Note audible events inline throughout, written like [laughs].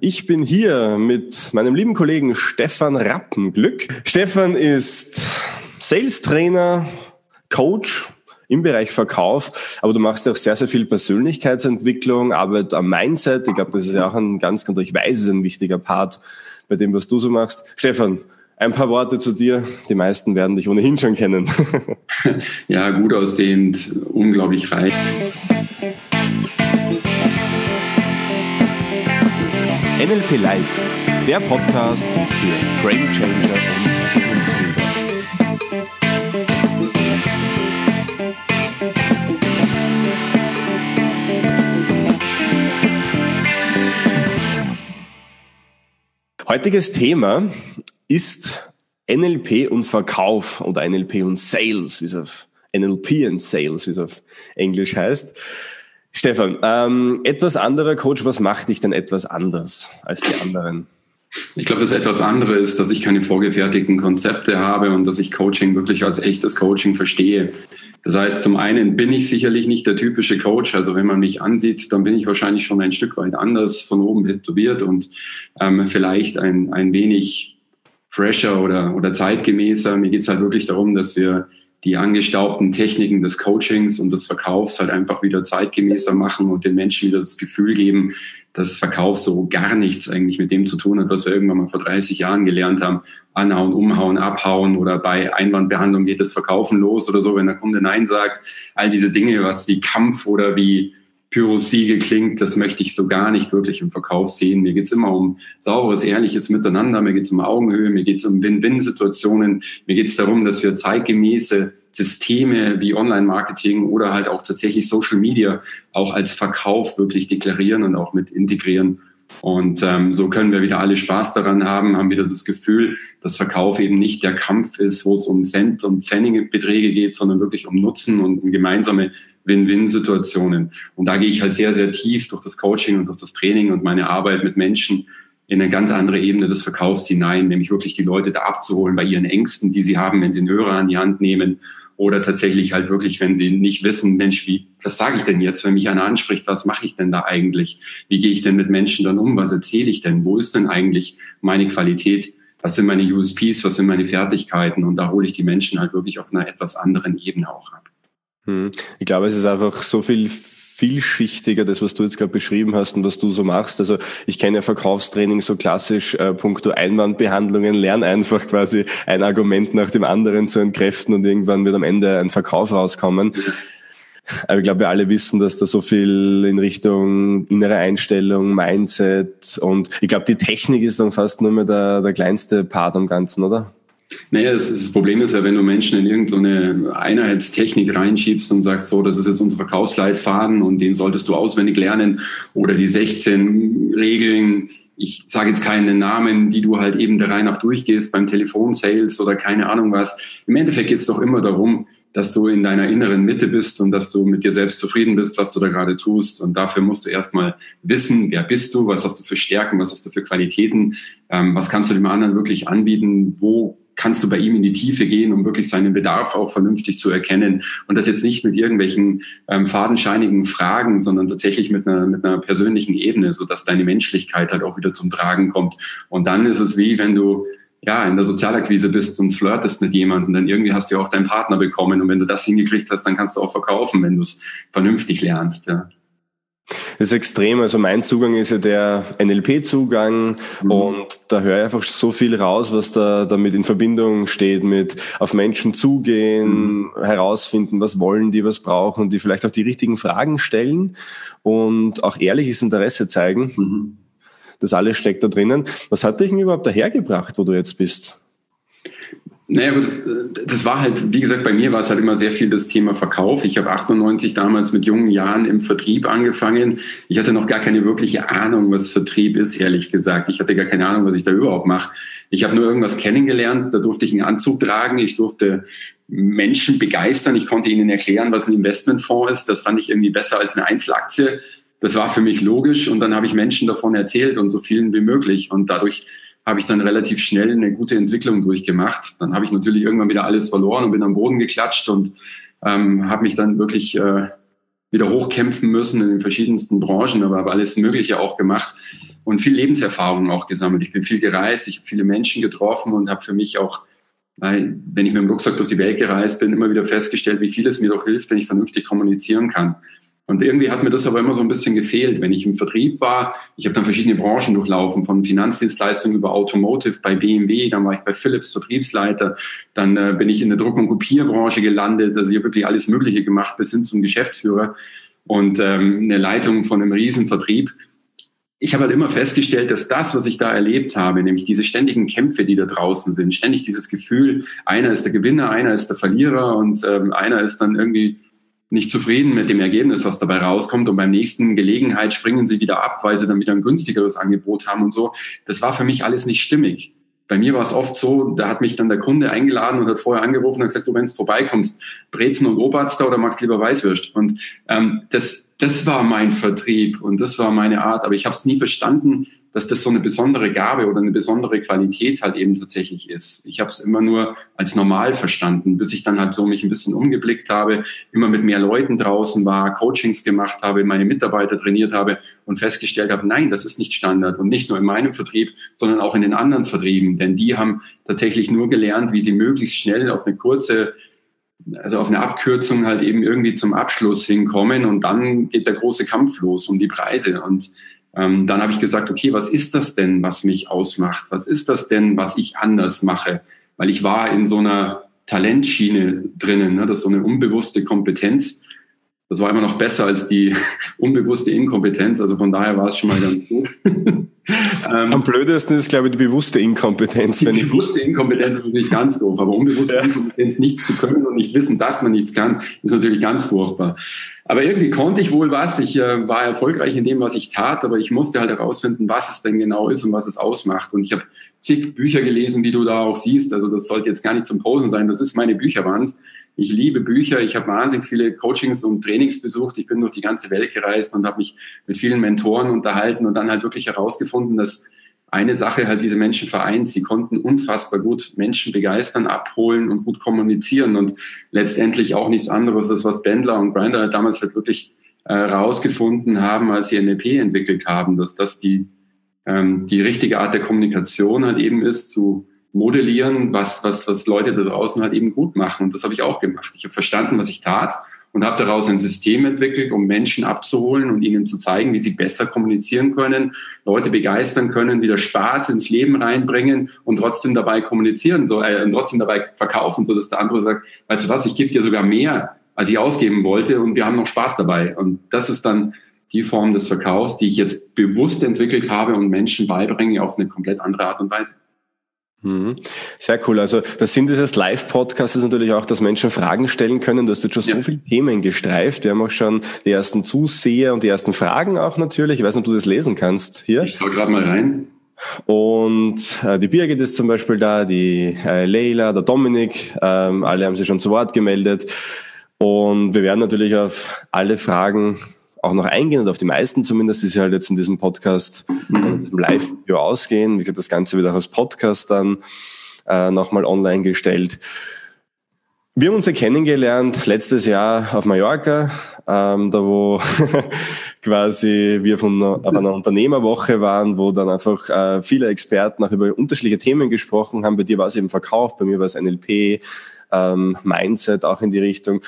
Ich bin hier mit meinem lieben Kollegen Stefan Rappenglück. Stefan ist Sales Trainer, Coach im Bereich Verkauf, aber du machst auch sehr, sehr viel Persönlichkeitsentwicklung, Arbeit am Mindset. Ich glaube, das ist ja auch ein ganz, ganz, ich weiß, ein wichtiger Part bei dem, was du so machst. Stefan, ein paar Worte zu dir. Die meisten werden dich ohnehin schon kennen. [laughs] ja, gut aussehend, unglaublich reich. NLP Live, der Podcast für Frame Changer und Zukunftsbilder. Heutiges Thema ist NLP und Verkauf oder NLP und Sales, wie es auf NLP und Sales, wie es auf Englisch heißt. Stefan, ähm, etwas anderer Coach, was macht dich denn etwas anders als die anderen? Ich glaube, das etwas andere ist, dass ich keine vorgefertigten Konzepte habe und dass ich Coaching wirklich als echtes Coaching verstehe. Das heißt, zum einen bin ich sicherlich nicht der typische Coach. Also wenn man mich ansieht, dann bin ich wahrscheinlich schon ein Stück weit anders von oben tätowiert und ähm, vielleicht ein, ein wenig fresher oder, oder zeitgemäßer. Mir geht es halt wirklich darum, dass wir die angestaubten Techniken des Coachings und des Verkaufs halt einfach wieder zeitgemäßer machen und den Menschen wieder das Gefühl geben, dass Verkauf so gar nichts eigentlich mit dem zu tun hat, was wir irgendwann mal vor 30 Jahren gelernt haben. Anhauen, umhauen, abhauen oder bei Einwandbehandlung geht das Verkaufen los oder so, wenn der Kunde Nein sagt. All diese Dinge, was wie Kampf oder wie Pyrosiege klingt, das möchte ich so gar nicht wirklich im Verkauf sehen. Mir geht's immer um sauberes, ehrliches Miteinander, mir geht's um Augenhöhe, mir geht's um Win-Win-Situationen, mir geht's darum, dass wir zeitgemäße Systeme wie Online-Marketing oder halt auch tatsächlich Social Media auch als Verkauf wirklich deklarieren und auch mit integrieren. Und ähm, so können wir wieder alle Spaß daran haben, haben wieder das Gefühl, dass Verkauf eben nicht der Kampf ist, wo es um Cent und Pfennigbeträge geht, sondern wirklich um Nutzen und um gemeinsame Win-Win-Situationen. Und da gehe ich halt sehr, sehr tief durch das Coaching und durch das Training und meine Arbeit mit Menschen in eine ganz andere Ebene des Verkaufs hinein, nämlich wirklich die Leute da abzuholen bei ihren Ängsten, die sie haben, wenn sie einen Hörer an die Hand nehmen oder tatsächlich halt wirklich, wenn sie nicht wissen, Mensch, wie, was sage ich denn jetzt, wenn mich einer anspricht, was mache ich denn da eigentlich? Wie gehe ich denn mit Menschen dann um? Was erzähle ich denn? Wo ist denn eigentlich meine Qualität? Was sind meine USPs? Was sind meine Fertigkeiten? Und da hole ich die Menschen halt wirklich auf einer etwas anderen Ebene auch ab. Hm. Ich glaube, es ist einfach so viel vielschichtiger, das, was du jetzt gerade beschrieben hast und was du so machst. Also ich kenne ja Verkaufstraining so klassisch, äh, puncto Einwandbehandlungen, lern einfach quasi ein Argument nach dem anderen zu entkräften und irgendwann wird am Ende ein Verkauf rauskommen. Aber ich glaube, wir alle wissen, dass da so viel in Richtung innere Einstellung, Mindset und ich glaube, die Technik ist dann fast nur mehr der, der kleinste Part am Ganzen, oder? Naja, das, das, Problem ist ja, wenn du Menschen in irgendeine Einheitstechnik reinschiebst und sagst, so, das ist jetzt unser Verkaufsleitfaden und den solltest du auswendig lernen oder die 16 Regeln, ich sage jetzt keine Namen, die du halt eben der Reihe nach durchgehst beim Telefonsales oder keine Ahnung was. Im Endeffekt geht es doch immer darum, dass du in deiner inneren Mitte bist und dass du mit dir selbst zufrieden bist, was du da gerade tust. Und dafür musst du erstmal wissen, wer bist du, was hast du für Stärken, was hast du für Qualitäten, ähm, was kannst du dem anderen wirklich anbieten, wo kannst du bei ihm in die Tiefe gehen, um wirklich seinen Bedarf auch vernünftig zu erkennen. Und das jetzt nicht mit irgendwelchen ähm, fadenscheinigen Fragen, sondern tatsächlich mit einer, mit einer persönlichen Ebene, sodass deine Menschlichkeit halt auch wieder zum Tragen kommt. Und dann ist es wie, wenn du ja, in der Sozialakquise bist und flirtest mit jemandem, dann irgendwie hast du ja auch deinen Partner bekommen. Und wenn du das hingekriegt hast, dann kannst du auch verkaufen, wenn du es vernünftig lernst. Ja. Das ist extrem. Also mein Zugang ist ja der NLP-Zugang mhm. und da höre ich einfach so viel raus, was da damit in Verbindung steht mit auf Menschen zugehen, mhm. herausfinden, was wollen die, was brauchen die vielleicht auch die richtigen Fragen stellen und auch ehrliches Interesse zeigen. Mhm. Das alles steckt da drinnen. Was hat dich denn überhaupt dahergebracht, wo du jetzt bist? Naja, gut, das war halt, wie gesagt, bei mir war es halt immer sehr viel das Thema Verkauf. Ich habe 98 damals mit jungen Jahren im Vertrieb angefangen. Ich hatte noch gar keine wirkliche Ahnung, was Vertrieb ist, ehrlich gesagt. Ich hatte gar keine Ahnung, was ich da überhaupt mache. Ich habe nur irgendwas kennengelernt, da durfte ich einen Anzug tragen, ich durfte Menschen begeistern, ich konnte ihnen erklären, was ein Investmentfonds ist. Das fand ich irgendwie besser als eine Einzelaktie. Das war für mich logisch und dann habe ich Menschen davon erzählt und so vielen wie möglich. Und dadurch habe ich dann relativ schnell eine gute Entwicklung durchgemacht. Dann habe ich natürlich irgendwann wieder alles verloren und bin am Boden geklatscht und ähm, habe mich dann wirklich äh, wieder hochkämpfen müssen in den verschiedensten Branchen, aber habe alles Mögliche auch gemacht. und viel Lebenserfahrung auch gesammelt. Ich bin viel gereist, ich habe viele Menschen getroffen und habe für mich auch, wenn ich mit dem Rucksack durch die Welt gereist bin, immer wieder festgestellt, wie viel es mir doch hilft, wenn ich vernünftig kommunizieren kann. Und irgendwie hat mir das aber immer so ein bisschen gefehlt. Wenn ich im Vertrieb war, ich habe dann verschiedene Branchen durchlaufen, von Finanzdienstleistungen über Automotive bei BMW, dann war ich bei Philips Vertriebsleiter, dann äh, bin ich in der Druck- und Kopierbranche gelandet. Also ich habe wirklich alles Mögliche gemacht bis hin zum Geschäftsführer und ähm, eine Leitung von einem Riesenvertrieb ich habe halt immer festgestellt, dass das, was ich da erlebt habe, nämlich diese ständigen Kämpfe, die da draußen sind, ständig dieses Gefühl, einer ist der Gewinner, einer ist der Verlierer und ähm, einer ist dann irgendwie nicht zufrieden mit dem Ergebnis, was dabei rauskommt und beim nächsten Gelegenheit springen sie wieder ab, weil sie dann wieder ein günstigeres Angebot haben und so. Das war für mich alles nicht stimmig. Bei mir war es oft so, da hat mich dann der Kunde eingeladen und hat vorher angerufen und gesagt, du, wenn du vorbeikommst, Brezen und Oberster oder magst lieber Weißwürst? Und ähm, das, das war mein Vertrieb und das war meine Art, aber ich habe es nie verstanden, dass das so eine besondere Gabe oder eine besondere Qualität halt eben tatsächlich ist. Ich habe es immer nur als normal verstanden, bis ich dann halt so mich ein bisschen umgeblickt habe, immer mit mehr Leuten draußen war, Coachings gemacht habe, meine Mitarbeiter trainiert habe und festgestellt habe, nein, das ist nicht Standard. Und nicht nur in meinem Vertrieb, sondern auch in den anderen Vertrieben, denn die haben tatsächlich nur gelernt, wie sie möglichst schnell auf eine kurze also auf eine Abkürzung halt eben irgendwie zum Abschluss hinkommen. Und dann geht der große Kampf los um die Preise. Und ähm, dann habe ich gesagt, okay, was ist das denn, was mich ausmacht? Was ist das denn, was ich anders mache? Weil ich war in so einer Talentschiene drinnen, ne? das ist so eine unbewusste Kompetenz. Das war immer noch besser als die [laughs] unbewusste Inkompetenz. Also von daher war es schon mal ganz gut. [laughs] ähm, Am blödesten ist, glaube ich, die bewusste Inkompetenz. Die bewusste Inkompetenz ist natürlich ganz doof, aber unbewusste ja. Inkompetenz, nichts zu können und nicht wissen, dass man nichts kann, ist natürlich ganz furchtbar. Aber irgendwie konnte ich wohl was. Ich äh, war erfolgreich in dem, was ich tat, aber ich musste halt herausfinden, was es denn genau ist und was es ausmacht. Und ich habe zig Bücher gelesen, wie du da auch siehst. Also das sollte jetzt gar nicht zum Posen sein. Das ist meine Bücherwand. Ich liebe Bücher. Ich habe wahnsinnig viele Coachings und Trainings besucht. Ich bin durch die ganze Welt gereist und habe mich mit vielen Mentoren unterhalten und dann halt wirklich herausgefunden, dass eine Sache halt diese Menschen vereint. Sie konnten unfassbar gut Menschen begeistern, abholen und gut kommunizieren und letztendlich auch nichts anderes ist, was Bendler und Grinder halt damals halt wirklich äh, rausgefunden haben, als sie NLP entwickelt haben, dass das die, ähm, die richtige Art der Kommunikation halt eben ist, zu modellieren, was, was, was Leute da draußen halt eben gut machen. Und das habe ich auch gemacht. Ich habe verstanden, was ich tat und habe daraus ein System entwickelt, um Menschen abzuholen und ihnen zu zeigen, wie sie besser kommunizieren können, Leute begeistern können, wieder Spaß ins Leben reinbringen und trotzdem dabei kommunizieren, so, äh, und trotzdem dabei verkaufen, so dass der andere sagt, weißt du was, ich gebe dir sogar mehr, als ich ausgeben wollte und wir haben noch Spaß dabei. Und das ist dann die Form des Verkaufs, die ich jetzt bewusst entwickelt habe und Menschen beibringe auf eine komplett andere Art und Weise. Mhm. Sehr cool. Also das Sinn dieses Live-Podcasts ist natürlich auch, dass Menschen Fragen stellen können. Du hast jetzt schon ja. so viele Themen gestreift. Wir haben auch schon die ersten Zuseher und die ersten Fragen auch natürlich. Ich weiß nicht, ob du das lesen kannst hier. Ich schau gerade mal rein. Und äh, die Birgit ist zum Beispiel da, die äh, Leila, der Dominik, ähm, alle haben sich schon zu Wort gemeldet. Und wir werden natürlich auf alle Fragen auch noch eingehen und auf die meisten zumindest, die sie halt jetzt in diesem Podcast, mhm. in diesem Live-Video ausgehen. Wie gesagt, das Ganze wird auch als Podcast dann äh, nochmal online gestellt. Wir haben uns ja kennengelernt letztes Jahr auf Mallorca, ähm, da wo [laughs] quasi wir von einer, auf einer Unternehmerwoche waren, wo dann einfach äh, viele Experten auch über unterschiedliche Themen gesprochen haben. Bei dir war es eben Verkauf, bei mir war es NLP, ähm, Mindset auch in die Richtung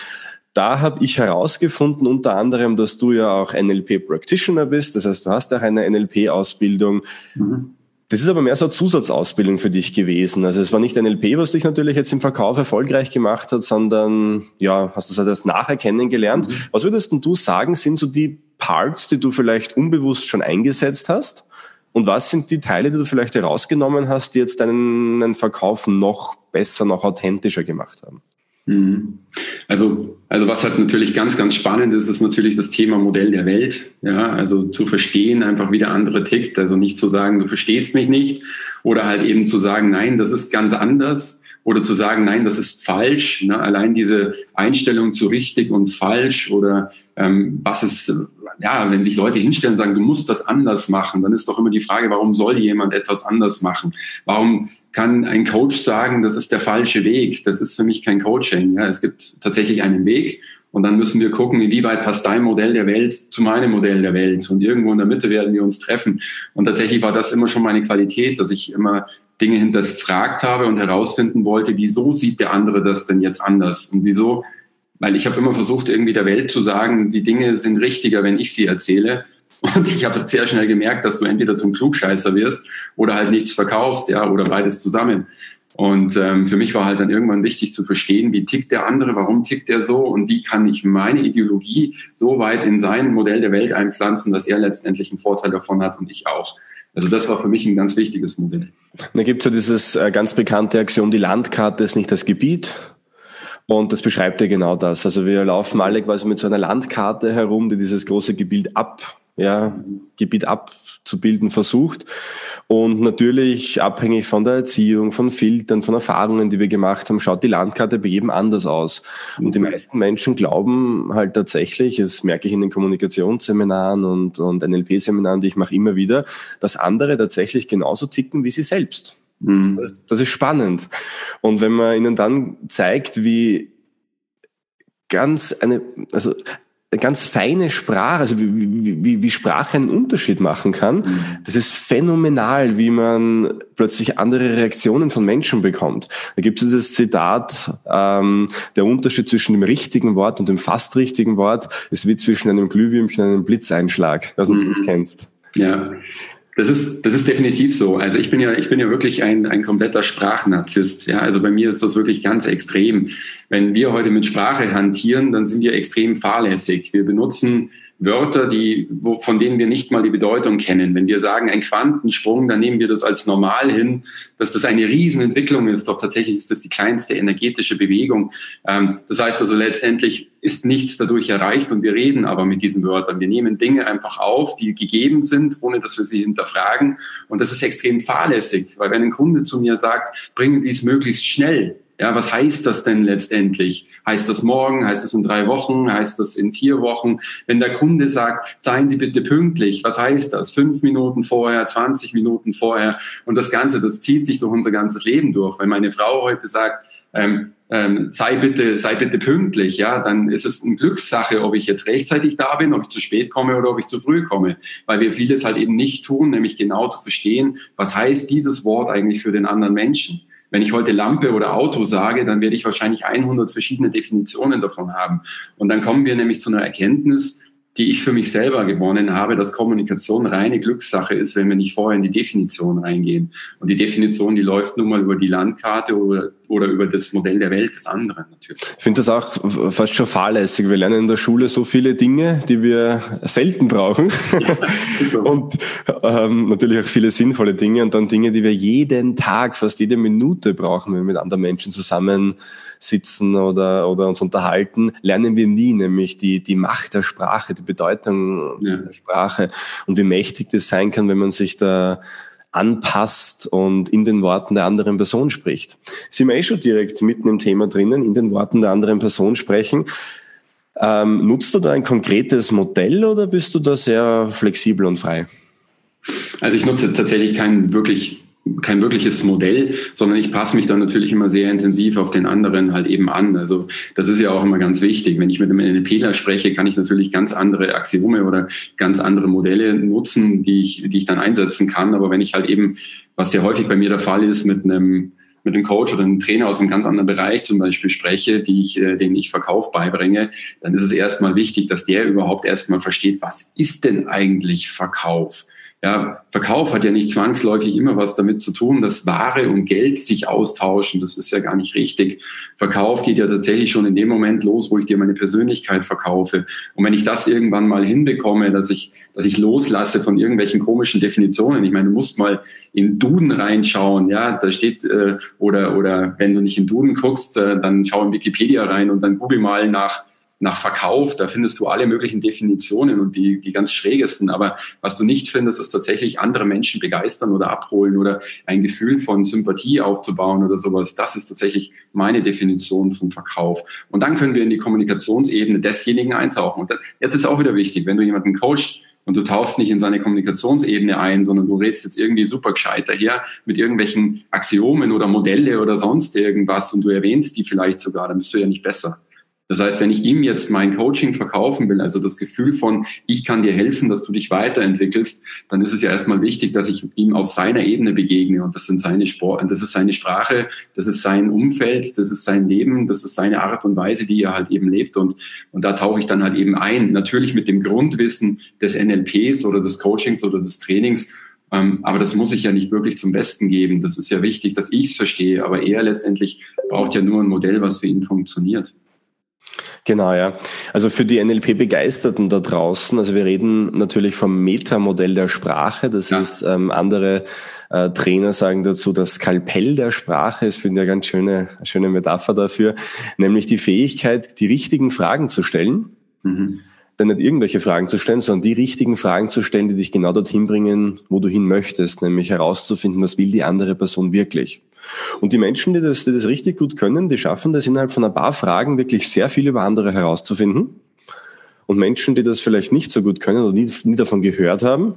da habe ich herausgefunden, unter anderem, dass du ja auch NLP Practitioner bist. Das heißt, du hast auch eine NLP-Ausbildung. Mhm. Das ist aber mehr so eine Zusatzausbildung für dich gewesen. Also es war nicht NLP, was dich natürlich jetzt im Verkauf erfolgreich gemacht hat, sondern ja, hast du es halt erst nachher kennengelernt. Mhm. Was würdest du sagen, sind so die Parts, die du vielleicht unbewusst schon eingesetzt hast? Und was sind die Teile, die du vielleicht herausgenommen hast, die jetzt deinen Verkauf noch besser, noch authentischer gemacht haben? Mhm. Also, also was halt natürlich ganz, ganz spannend ist, ist natürlich das Thema Modell der Welt. Ja, also zu verstehen einfach, wie der andere tickt. Also nicht zu sagen, du verstehst mich nicht oder halt eben zu sagen, nein, das ist ganz anders oder zu sagen, nein, das ist falsch. Ne? Allein diese Einstellung zu richtig und falsch oder ähm, was ist, ja, wenn sich Leute hinstellen und sagen, du musst das anders machen, dann ist doch immer die Frage, warum soll jemand etwas anders machen? Warum kann ein Coach sagen, das ist der falsche Weg? Das ist für mich kein Coaching. Ja? Es gibt tatsächlich einen Weg Und dann müssen wir gucken, inwieweit passt dein Modell der Welt zu meinem Modell der Welt. Und irgendwo in der Mitte werden wir uns treffen. Und tatsächlich war das immer schon meine Qualität, dass ich immer Dinge hinterfragt habe und herausfinden wollte, wieso sieht der andere das denn jetzt anders? Und wieso? Weil ich habe immer versucht, irgendwie der Welt zu sagen, die Dinge sind richtiger, wenn ich sie erzähle. Und ich habe sehr schnell gemerkt, dass du entweder zum Klugscheißer wirst oder halt nichts verkaufst, ja, oder beides zusammen. Und ähm, für mich war halt dann irgendwann wichtig zu verstehen, wie tickt der andere, warum tickt der so und wie kann ich meine Ideologie so weit in sein Modell der Welt einpflanzen, dass er letztendlich einen Vorteil davon hat und ich auch. Also das war für mich ein ganz wichtiges Modell. Da gibt es ja dieses äh, ganz bekannte Axiom, die Landkarte ist nicht das Gebiet. Und das beschreibt ja genau das. Also wir laufen alle quasi mit so einer Landkarte herum, die dieses große Gebiet ab ja, Gebiet abzubilden versucht. Und natürlich abhängig von der Erziehung, von Filtern, von Erfahrungen, die wir gemacht haben, schaut die Landkarte bei jedem anders aus. Und die meisten Menschen glauben halt tatsächlich, das merke ich in den Kommunikationsseminaren und, und NLP-Seminaren, die ich mache immer wieder, dass andere tatsächlich genauso ticken wie sie selbst. Mhm. Das, das ist spannend. Und wenn man ihnen dann zeigt, wie ganz eine, also ganz feine Sprache, also wie, wie, wie Sprache einen Unterschied machen kann. Mhm. Das ist phänomenal, wie man plötzlich andere Reaktionen von Menschen bekommt. Da gibt es dieses Zitat, ähm, der Unterschied zwischen dem richtigen Wort und dem fast richtigen Wort ist wie zwischen einem Glühwürmchen und einem Blitzeinschlag, was du mhm. das kennst. Ja. Das ist, das ist definitiv so. Also ich bin ja, ich bin ja wirklich ein, ein kompletter Sprachnarzisst. Ja, also bei mir ist das wirklich ganz extrem. Wenn wir heute mit Sprache hantieren, dann sind wir extrem fahrlässig. Wir benutzen Wörter, die, wo, von denen wir nicht mal die Bedeutung kennen. Wenn wir sagen, ein Quantensprung, dann nehmen wir das als normal hin, dass das eine Riesenentwicklung ist. Doch tatsächlich ist das die kleinste energetische Bewegung. Ähm, das heißt also letztendlich ist nichts dadurch erreicht und wir reden aber mit diesen Wörtern. Wir nehmen Dinge einfach auf, die gegeben sind, ohne dass wir sie hinterfragen. Und das ist extrem fahrlässig, weil wenn ein Kunde zu mir sagt, bringen Sie es möglichst schnell, ja, was heißt das denn letztendlich? Heißt das morgen? Heißt das in drei Wochen? Heißt das in vier Wochen? Wenn der Kunde sagt, seien Sie bitte pünktlich, was heißt das? Fünf Minuten vorher, 20 Minuten vorher. Und das Ganze, das zieht sich durch unser ganzes Leben durch. Wenn meine Frau heute sagt, ähm, ähm, sei bitte, sei bitte pünktlich, ja, dann ist es eine Glückssache, ob ich jetzt rechtzeitig da bin, ob ich zu spät komme oder ob ich zu früh komme, weil wir vieles halt eben nicht tun, nämlich genau zu verstehen, was heißt dieses Wort eigentlich für den anderen Menschen. Wenn ich heute Lampe oder Auto sage, dann werde ich wahrscheinlich 100 verschiedene Definitionen davon haben. Und dann kommen wir nämlich zu einer Erkenntnis, die ich für mich selber gewonnen habe, dass Kommunikation reine Glückssache ist, wenn wir nicht vorher in die Definition reingehen. Und die Definition, die läuft nun mal über die Landkarte oder, oder über das Modell der Welt des anderen natürlich. Ich finde das auch fast schon fahrlässig. Wir lernen in der Schule so viele Dinge, die wir selten brauchen. Ja, [laughs] und ähm, natürlich auch viele sinnvolle Dinge und dann Dinge, die wir jeden Tag, fast jede Minute brauchen, wenn wir mit anderen Menschen zusammen sitzen oder, oder uns unterhalten, lernen wir nie, nämlich die, die Macht der Sprache, die Bedeutung ja. der Sprache und wie mächtig das sein kann, wenn man sich da anpasst und in den Worten der anderen Person spricht. Sind wir eh schon direkt mitten im Thema drinnen, in den Worten der anderen Person sprechen. Ähm, nutzt du da ein konkretes Modell oder bist du da sehr flexibel und frei? Also ich nutze tatsächlich kein wirklich kein wirkliches Modell, sondern ich passe mich dann natürlich immer sehr intensiv auf den anderen halt eben an. Also das ist ja auch immer ganz wichtig. Wenn ich mit einem NLPler spreche, kann ich natürlich ganz andere Axiome oder ganz andere Modelle nutzen, die ich, die ich dann einsetzen kann. Aber wenn ich halt eben, was sehr häufig bei mir der Fall ist, mit einem mit einem Coach oder einem Trainer aus einem ganz anderen Bereich zum Beispiel spreche, die ich, äh, den ich Verkauf beibringe, dann ist es erstmal wichtig, dass der überhaupt erstmal versteht, was ist denn eigentlich Verkauf? Ja, Verkauf hat ja nicht zwangsläufig immer was damit zu tun, dass Ware und Geld sich austauschen. Das ist ja gar nicht richtig. Verkauf geht ja tatsächlich schon in dem Moment los, wo ich dir meine Persönlichkeit verkaufe. Und wenn ich das irgendwann mal hinbekomme, dass ich, dass ich loslasse von irgendwelchen komischen Definitionen. Ich meine, du musst mal in Duden reinschauen. Ja, da steht, äh, oder, oder wenn du nicht in Duden guckst, äh, dann schau in Wikipedia rein und dann google mal nach nach Verkauf, da findest du alle möglichen Definitionen und die, die ganz schrägesten. Aber was du nicht findest, ist tatsächlich andere Menschen begeistern oder abholen oder ein Gefühl von Sympathie aufzubauen oder sowas. Das ist tatsächlich meine Definition von Verkauf. Und dann können wir in die Kommunikationsebene desjenigen eintauchen. Und jetzt ist auch wieder wichtig, wenn du jemanden coachst, und du tauchst nicht in seine Kommunikationsebene ein, sondern du redest jetzt irgendwie super gescheit daher mit irgendwelchen Axiomen oder Modelle oder sonst irgendwas und du erwähnst die vielleicht sogar, dann bist du ja nicht besser. Das heißt, wenn ich ihm jetzt mein Coaching verkaufen will, also das Gefühl von, ich kann dir helfen, dass du dich weiterentwickelst, dann ist es ja erstmal wichtig, dass ich ihm auf seiner Ebene begegne. Und das sind seine Sport, das ist seine Sprache, das ist sein Umfeld, das ist sein Leben, das ist seine Art und Weise, wie er halt eben lebt. Und, und da tauche ich dann halt eben ein. Natürlich mit dem Grundwissen des NLPs oder des Coachings oder des Trainings. Ähm, aber das muss ich ja nicht wirklich zum Besten geben. Das ist ja wichtig, dass ich es verstehe. Aber er letztendlich braucht ja nur ein Modell, was für ihn funktioniert. Genau, ja. Also für die NLP-Begeisterten da draußen, also wir reden natürlich vom Metamodell der Sprache. Das ja. ist, ähm, andere äh, Trainer sagen dazu, das Skalpell der Sprache. Das finde ich eine ganz schöne, schöne Metapher dafür. Nämlich die Fähigkeit, die richtigen Fragen zu stellen. Mhm. Denn nicht irgendwelche Fragen zu stellen, sondern die richtigen Fragen zu stellen, die dich genau dorthin bringen, wo du hin möchtest. Nämlich herauszufinden, was will die andere Person wirklich. Und die Menschen, die das, die das richtig gut können, die schaffen das innerhalb von ein paar Fragen wirklich sehr viel über andere herauszufinden. Und Menschen, die das vielleicht nicht so gut können oder nie, nie davon gehört haben,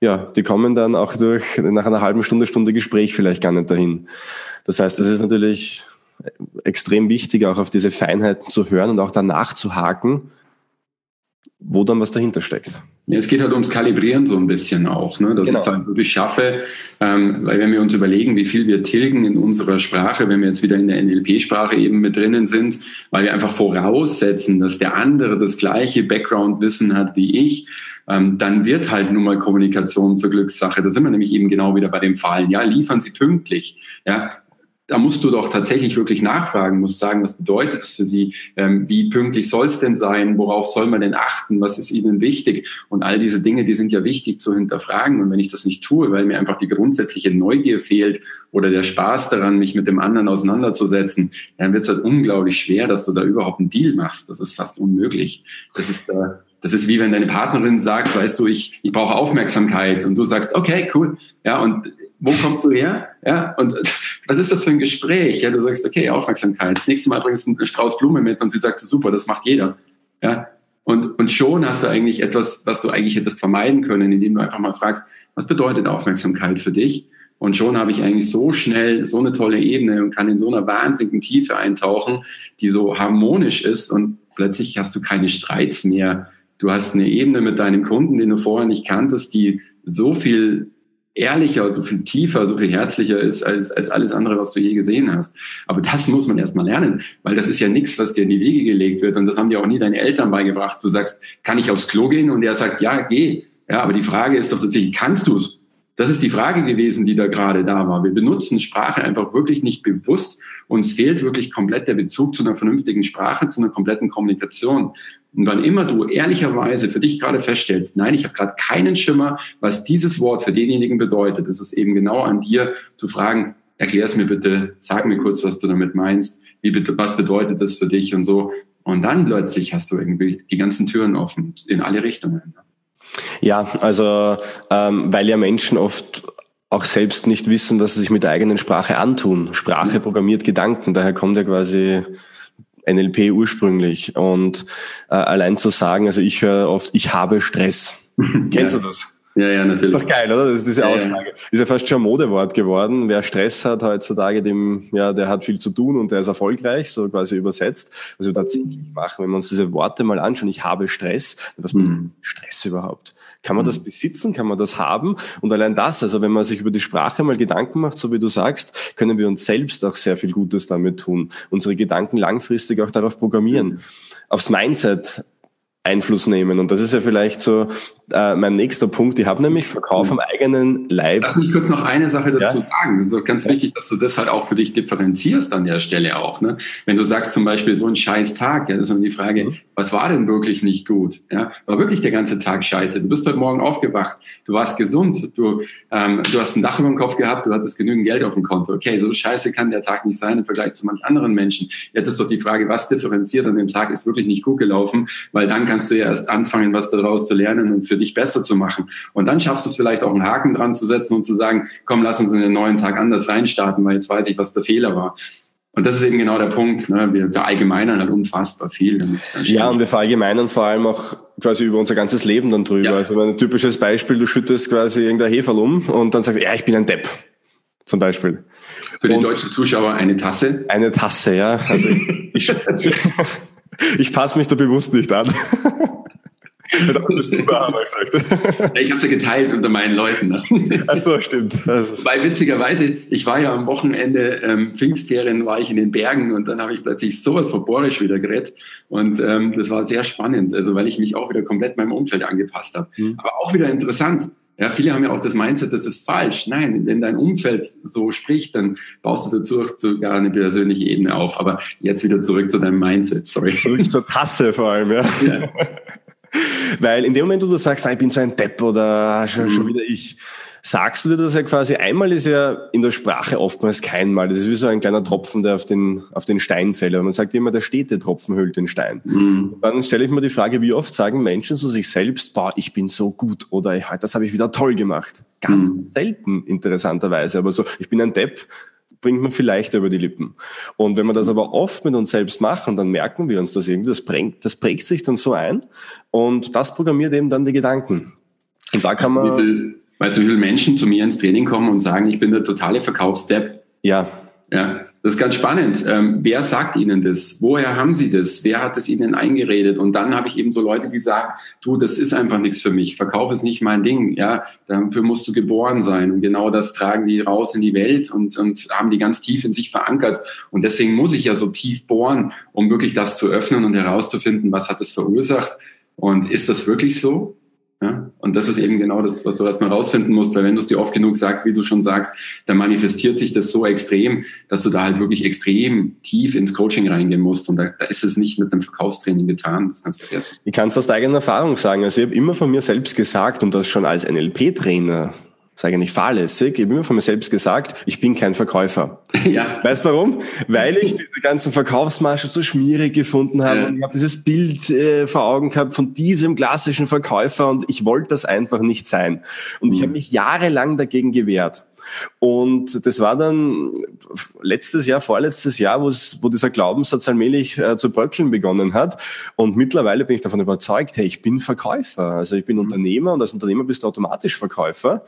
ja, die kommen dann auch durch, nach einer halben Stunde, Stunde Gespräch vielleicht gar nicht dahin. Das heißt, das ist natürlich extrem wichtig, auch auf diese Feinheiten zu hören und auch danach zu haken, wo dann was dahinter steckt. Ja, es geht halt ums Kalibrieren so ein bisschen auch, ne? dass genau. ich es halt wirklich schaffe, ähm, weil wenn wir uns überlegen, wie viel wir tilgen in unserer Sprache, wenn wir jetzt wieder in der NLP-Sprache eben mit drinnen sind, weil wir einfach voraussetzen, dass der andere das gleiche Background-Wissen hat wie ich, ähm, dann wird halt nun mal Kommunikation zur Glückssache. Da sind wir nämlich eben genau wieder bei dem Fall. Ja, liefern Sie pünktlich. Ja, da musst du doch tatsächlich wirklich nachfragen, musst sagen, was bedeutet das für Sie? Ähm, wie pünktlich soll es denn sein? Worauf soll man denn achten? Was ist Ihnen wichtig? Und all diese Dinge, die sind ja wichtig zu hinterfragen. Und wenn ich das nicht tue, weil mir einfach die grundsätzliche Neugier fehlt oder der Spaß daran, mich mit dem anderen auseinanderzusetzen, dann wird es halt unglaublich schwer, dass du da überhaupt einen Deal machst. Das ist fast unmöglich. Das ist, äh, das ist wie wenn deine Partnerin sagt, weißt du, ich, ich brauche Aufmerksamkeit und du sagst, okay, cool. Ja, und wo kommst du her? Ja, und [laughs] was ist das für ein Gespräch? Ja, du sagst, okay, Aufmerksamkeit. Das nächste Mal bringst du einen Strauß Blume mit und sie sagt, super, das macht jeder. Ja, und, und schon hast du eigentlich etwas, was du eigentlich hättest vermeiden können, indem du einfach mal fragst, was bedeutet Aufmerksamkeit für dich? Und schon habe ich eigentlich so schnell so eine tolle Ebene und kann in so einer wahnsinnigen Tiefe eintauchen, die so harmonisch ist und plötzlich hast du keine Streits mehr. Du hast eine Ebene mit deinem Kunden, den du vorher nicht kanntest, die so viel ehrlicher, so viel tiefer, so viel herzlicher ist als, als alles andere, was du je gesehen hast. Aber das muss man erstmal lernen, weil das ist ja nichts, was dir in die Wege gelegt wird. Und das haben dir auch nie deine Eltern beigebracht. Du sagst, kann ich aufs Klo gehen? Und er sagt, ja, geh. Ja, aber die Frage ist doch tatsächlich, kannst du es? Das ist die Frage gewesen, die da gerade da war. Wir benutzen Sprache einfach wirklich nicht bewusst. Uns fehlt wirklich komplett der Bezug zu einer vernünftigen Sprache, zu einer kompletten Kommunikation. Und wann immer du ehrlicherweise für dich gerade feststellst, nein, ich habe gerade keinen Schimmer, was dieses Wort für denjenigen bedeutet, ist es eben genau an dir zu fragen, erklär es mir bitte, sag mir kurz, was du damit meinst, wie, was bedeutet das für dich und so. Und dann plötzlich hast du irgendwie die ganzen Türen offen in alle Richtungen. Ja, also ähm, weil ja Menschen oft auch selbst nicht wissen, was sie sich mit der eigenen Sprache antun. Sprache programmiert Gedanken, daher kommt ja quasi NLP ursprünglich. Und äh, allein zu sagen, also ich höre oft, ich habe Stress. [laughs] Kennst ja. du das? Ja, ja, natürlich. Ist doch geil, oder? Das ist diese ja, Aussage. Ja. Ist ja fast schon ein Modewort geworden. Wer Stress hat heutzutage, dem, ja, der hat viel zu tun und der ist erfolgreich, so quasi übersetzt. Was wir tatsächlich machen, wenn wir uns diese Worte mal anschauen, ich habe Stress, was mhm. bedeutet Stress überhaupt? Kann man das mhm. besitzen? Kann man das haben? Und allein das, also wenn man sich über die Sprache mal Gedanken macht, so wie du sagst, können wir uns selbst auch sehr viel Gutes damit tun. Unsere Gedanken langfristig auch darauf programmieren. Mhm. Aufs Mindset Einfluss nehmen. Und das ist ja vielleicht so äh, mein nächster Punkt. Ich habe nämlich Verkauf am eigenen Leib. Lass mich kurz noch eine Sache dazu ja? sagen. Es ist ganz ja. wichtig, dass du das halt auch für dich differenzierst an der Stelle auch. Ne? Wenn du sagst zum Beispiel so ein scheiß Tag, ja, das ist dann die Frage, mhm. was war denn wirklich nicht gut? Ja? War wirklich der ganze Tag scheiße? Du bist heute Morgen aufgewacht, du warst gesund, du, ähm, du hast ein Dach über dem Kopf gehabt, du hattest genügend Geld auf dem Konto. Okay, so scheiße kann der Tag nicht sein im Vergleich zu manch anderen Menschen. Jetzt ist doch die Frage, was differenziert an dem Tag ist wirklich nicht gut gelaufen, weil dann kannst du ja erst anfangen, was daraus zu lernen und für dich besser zu machen. Und dann schaffst du es vielleicht auch einen Haken dran zu setzen und zu sagen, komm, lass uns in den neuen Tag anders reinstarten, weil jetzt weiß ich, was der Fehler war. Und das ist eben genau der Punkt. Ne? Wir verallgemeinern halt unfassbar viel. Damit ja, und wir verallgemeinern vor allem auch quasi über unser ganzes Leben dann drüber. Ja. Also ein typisches Beispiel, du schüttest quasi irgendein Heferl um und dann sagst du, ja, ich bin ein Depp. Zum Beispiel. Für die deutschen Zuschauer eine Tasse. Eine Tasse, ja. Also ich, Ich [laughs] [laughs] passe mich da bewusst nicht an. [laughs] das bist du da, haben gesagt. Ich habe sie geteilt unter meinen Leuten. Ne? Ach so, stimmt. Weil witzigerweise, ich war ja am Wochenende, ähm, Pfingstferien war ich in den Bergen und dann habe ich plötzlich sowas von Borisch wieder geredet und ähm, das war sehr spannend, also weil ich mich auch wieder komplett meinem Umfeld angepasst habe. Mhm. Aber auch wieder interessant. Ja, viele haben ja auch das Mindset, das ist falsch. Nein, wenn dein Umfeld so spricht, dann baust du dazu sogar eine persönliche Ebene auf. Aber jetzt wieder zurück zu deinem Mindset, sorry. Zurück zur Tasse vor allem, ja. ja. [laughs] Weil in dem Moment, wo du sagst, ich bin so ein Depp oder schon, mhm. schon wieder ich, sagst du dir das ja quasi, einmal ist ja in der Sprache oftmals kein Mal. Das ist wie so ein kleiner Tropfen, der auf den, auf den Stein fällt. Aber man sagt immer, der stete Tropfen hüllt den Stein. Mhm. Dann stelle ich mir die Frage, wie oft sagen Menschen zu sich selbst, boah, ich bin so gut oder das habe ich wieder toll gemacht. Ganz mhm. selten, interessanterweise. Aber so, ich bin ein Depp, bringt man vielleicht über die Lippen. Und wenn wir das aber oft mit uns selbst machen, dann merken wir uns das irgendwie, das prägt, das prägt sich dann so ein und das programmiert eben dann die Gedanken. Und da kann weißt man. Weißt du, wie viele Menschen zu mir ins Training kommen und sagen, ich bin der totale Verkaufsstep? Ja. Ja, das ist ganz spannend. Ähm, wer sagt Ihnen das? Woher haben Sie das? Wer hat es Ihnen eingeredet? Und dann habe ich eben so Leute, die sagen, du, das ist einfach nichts für mich. Verkauf ist nicht mein Ding. Ja, dafür musst du geboren sein. Und genau das tragen die raus in die Welt und, und haben die ganz tief in sich verankert. Und deswegen muss ich ja so tief bohren, um wirklich das zu öffnen und herauszufinden, was hat es verursacht? Und ist das wirklich so? Ja? Und das ist eben genau das, was du erstmal rausfinden musst, weil wenn du es dir oft genug sagst, wie du schon sagst, dann manifestiert sich das so extrem, dass du da halt wirklich extrem tief ins Coaching reingehen musst. Und da, da ist es nicht mit einem Verkaufstraining getan, das kannst du vergessen. Ich kann es aus eigener Erfahrung sagen. Also ich habe immer von mir selbst gesagt und das schon als NLP-Trainer sage nicht fahrlässig, ich habe immer von mir selbst gesagt, ich bin kein Verkäufer. [laughs] Ja. Weißt du warum? Weil ich diese ganzen Verkaufsmarsche so schmierig gefunden habe ja. und ich habe dieses Bild äh, vor Augen gehabt von diesem klassischen Verkäufer und ich wollte das einfach nicht sein. Und mhm. ich habe mich jahrelang dagegen gewehrt. Und das war dann letztes Jahr, vorletztes Jahr, wo dieser Glaubenssatz allmählich äh, zu bröckeln begonnen hat. Und mittlerweile bin ich davon überzeugt, hey, ich bin Verkäufer. Also ich bin mhm. Unternehmer und als Unternehmer bist du automatisch Verkäufer.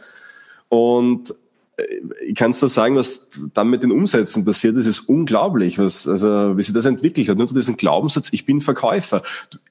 Und äh, ich kann es da sagen, was dann mit den Umsätzen passiert ist, ist unglaublich, was, also, wie sich das entwickelt hat. Nur zu diesem Glaubenssatz, ich bin Verkäufer.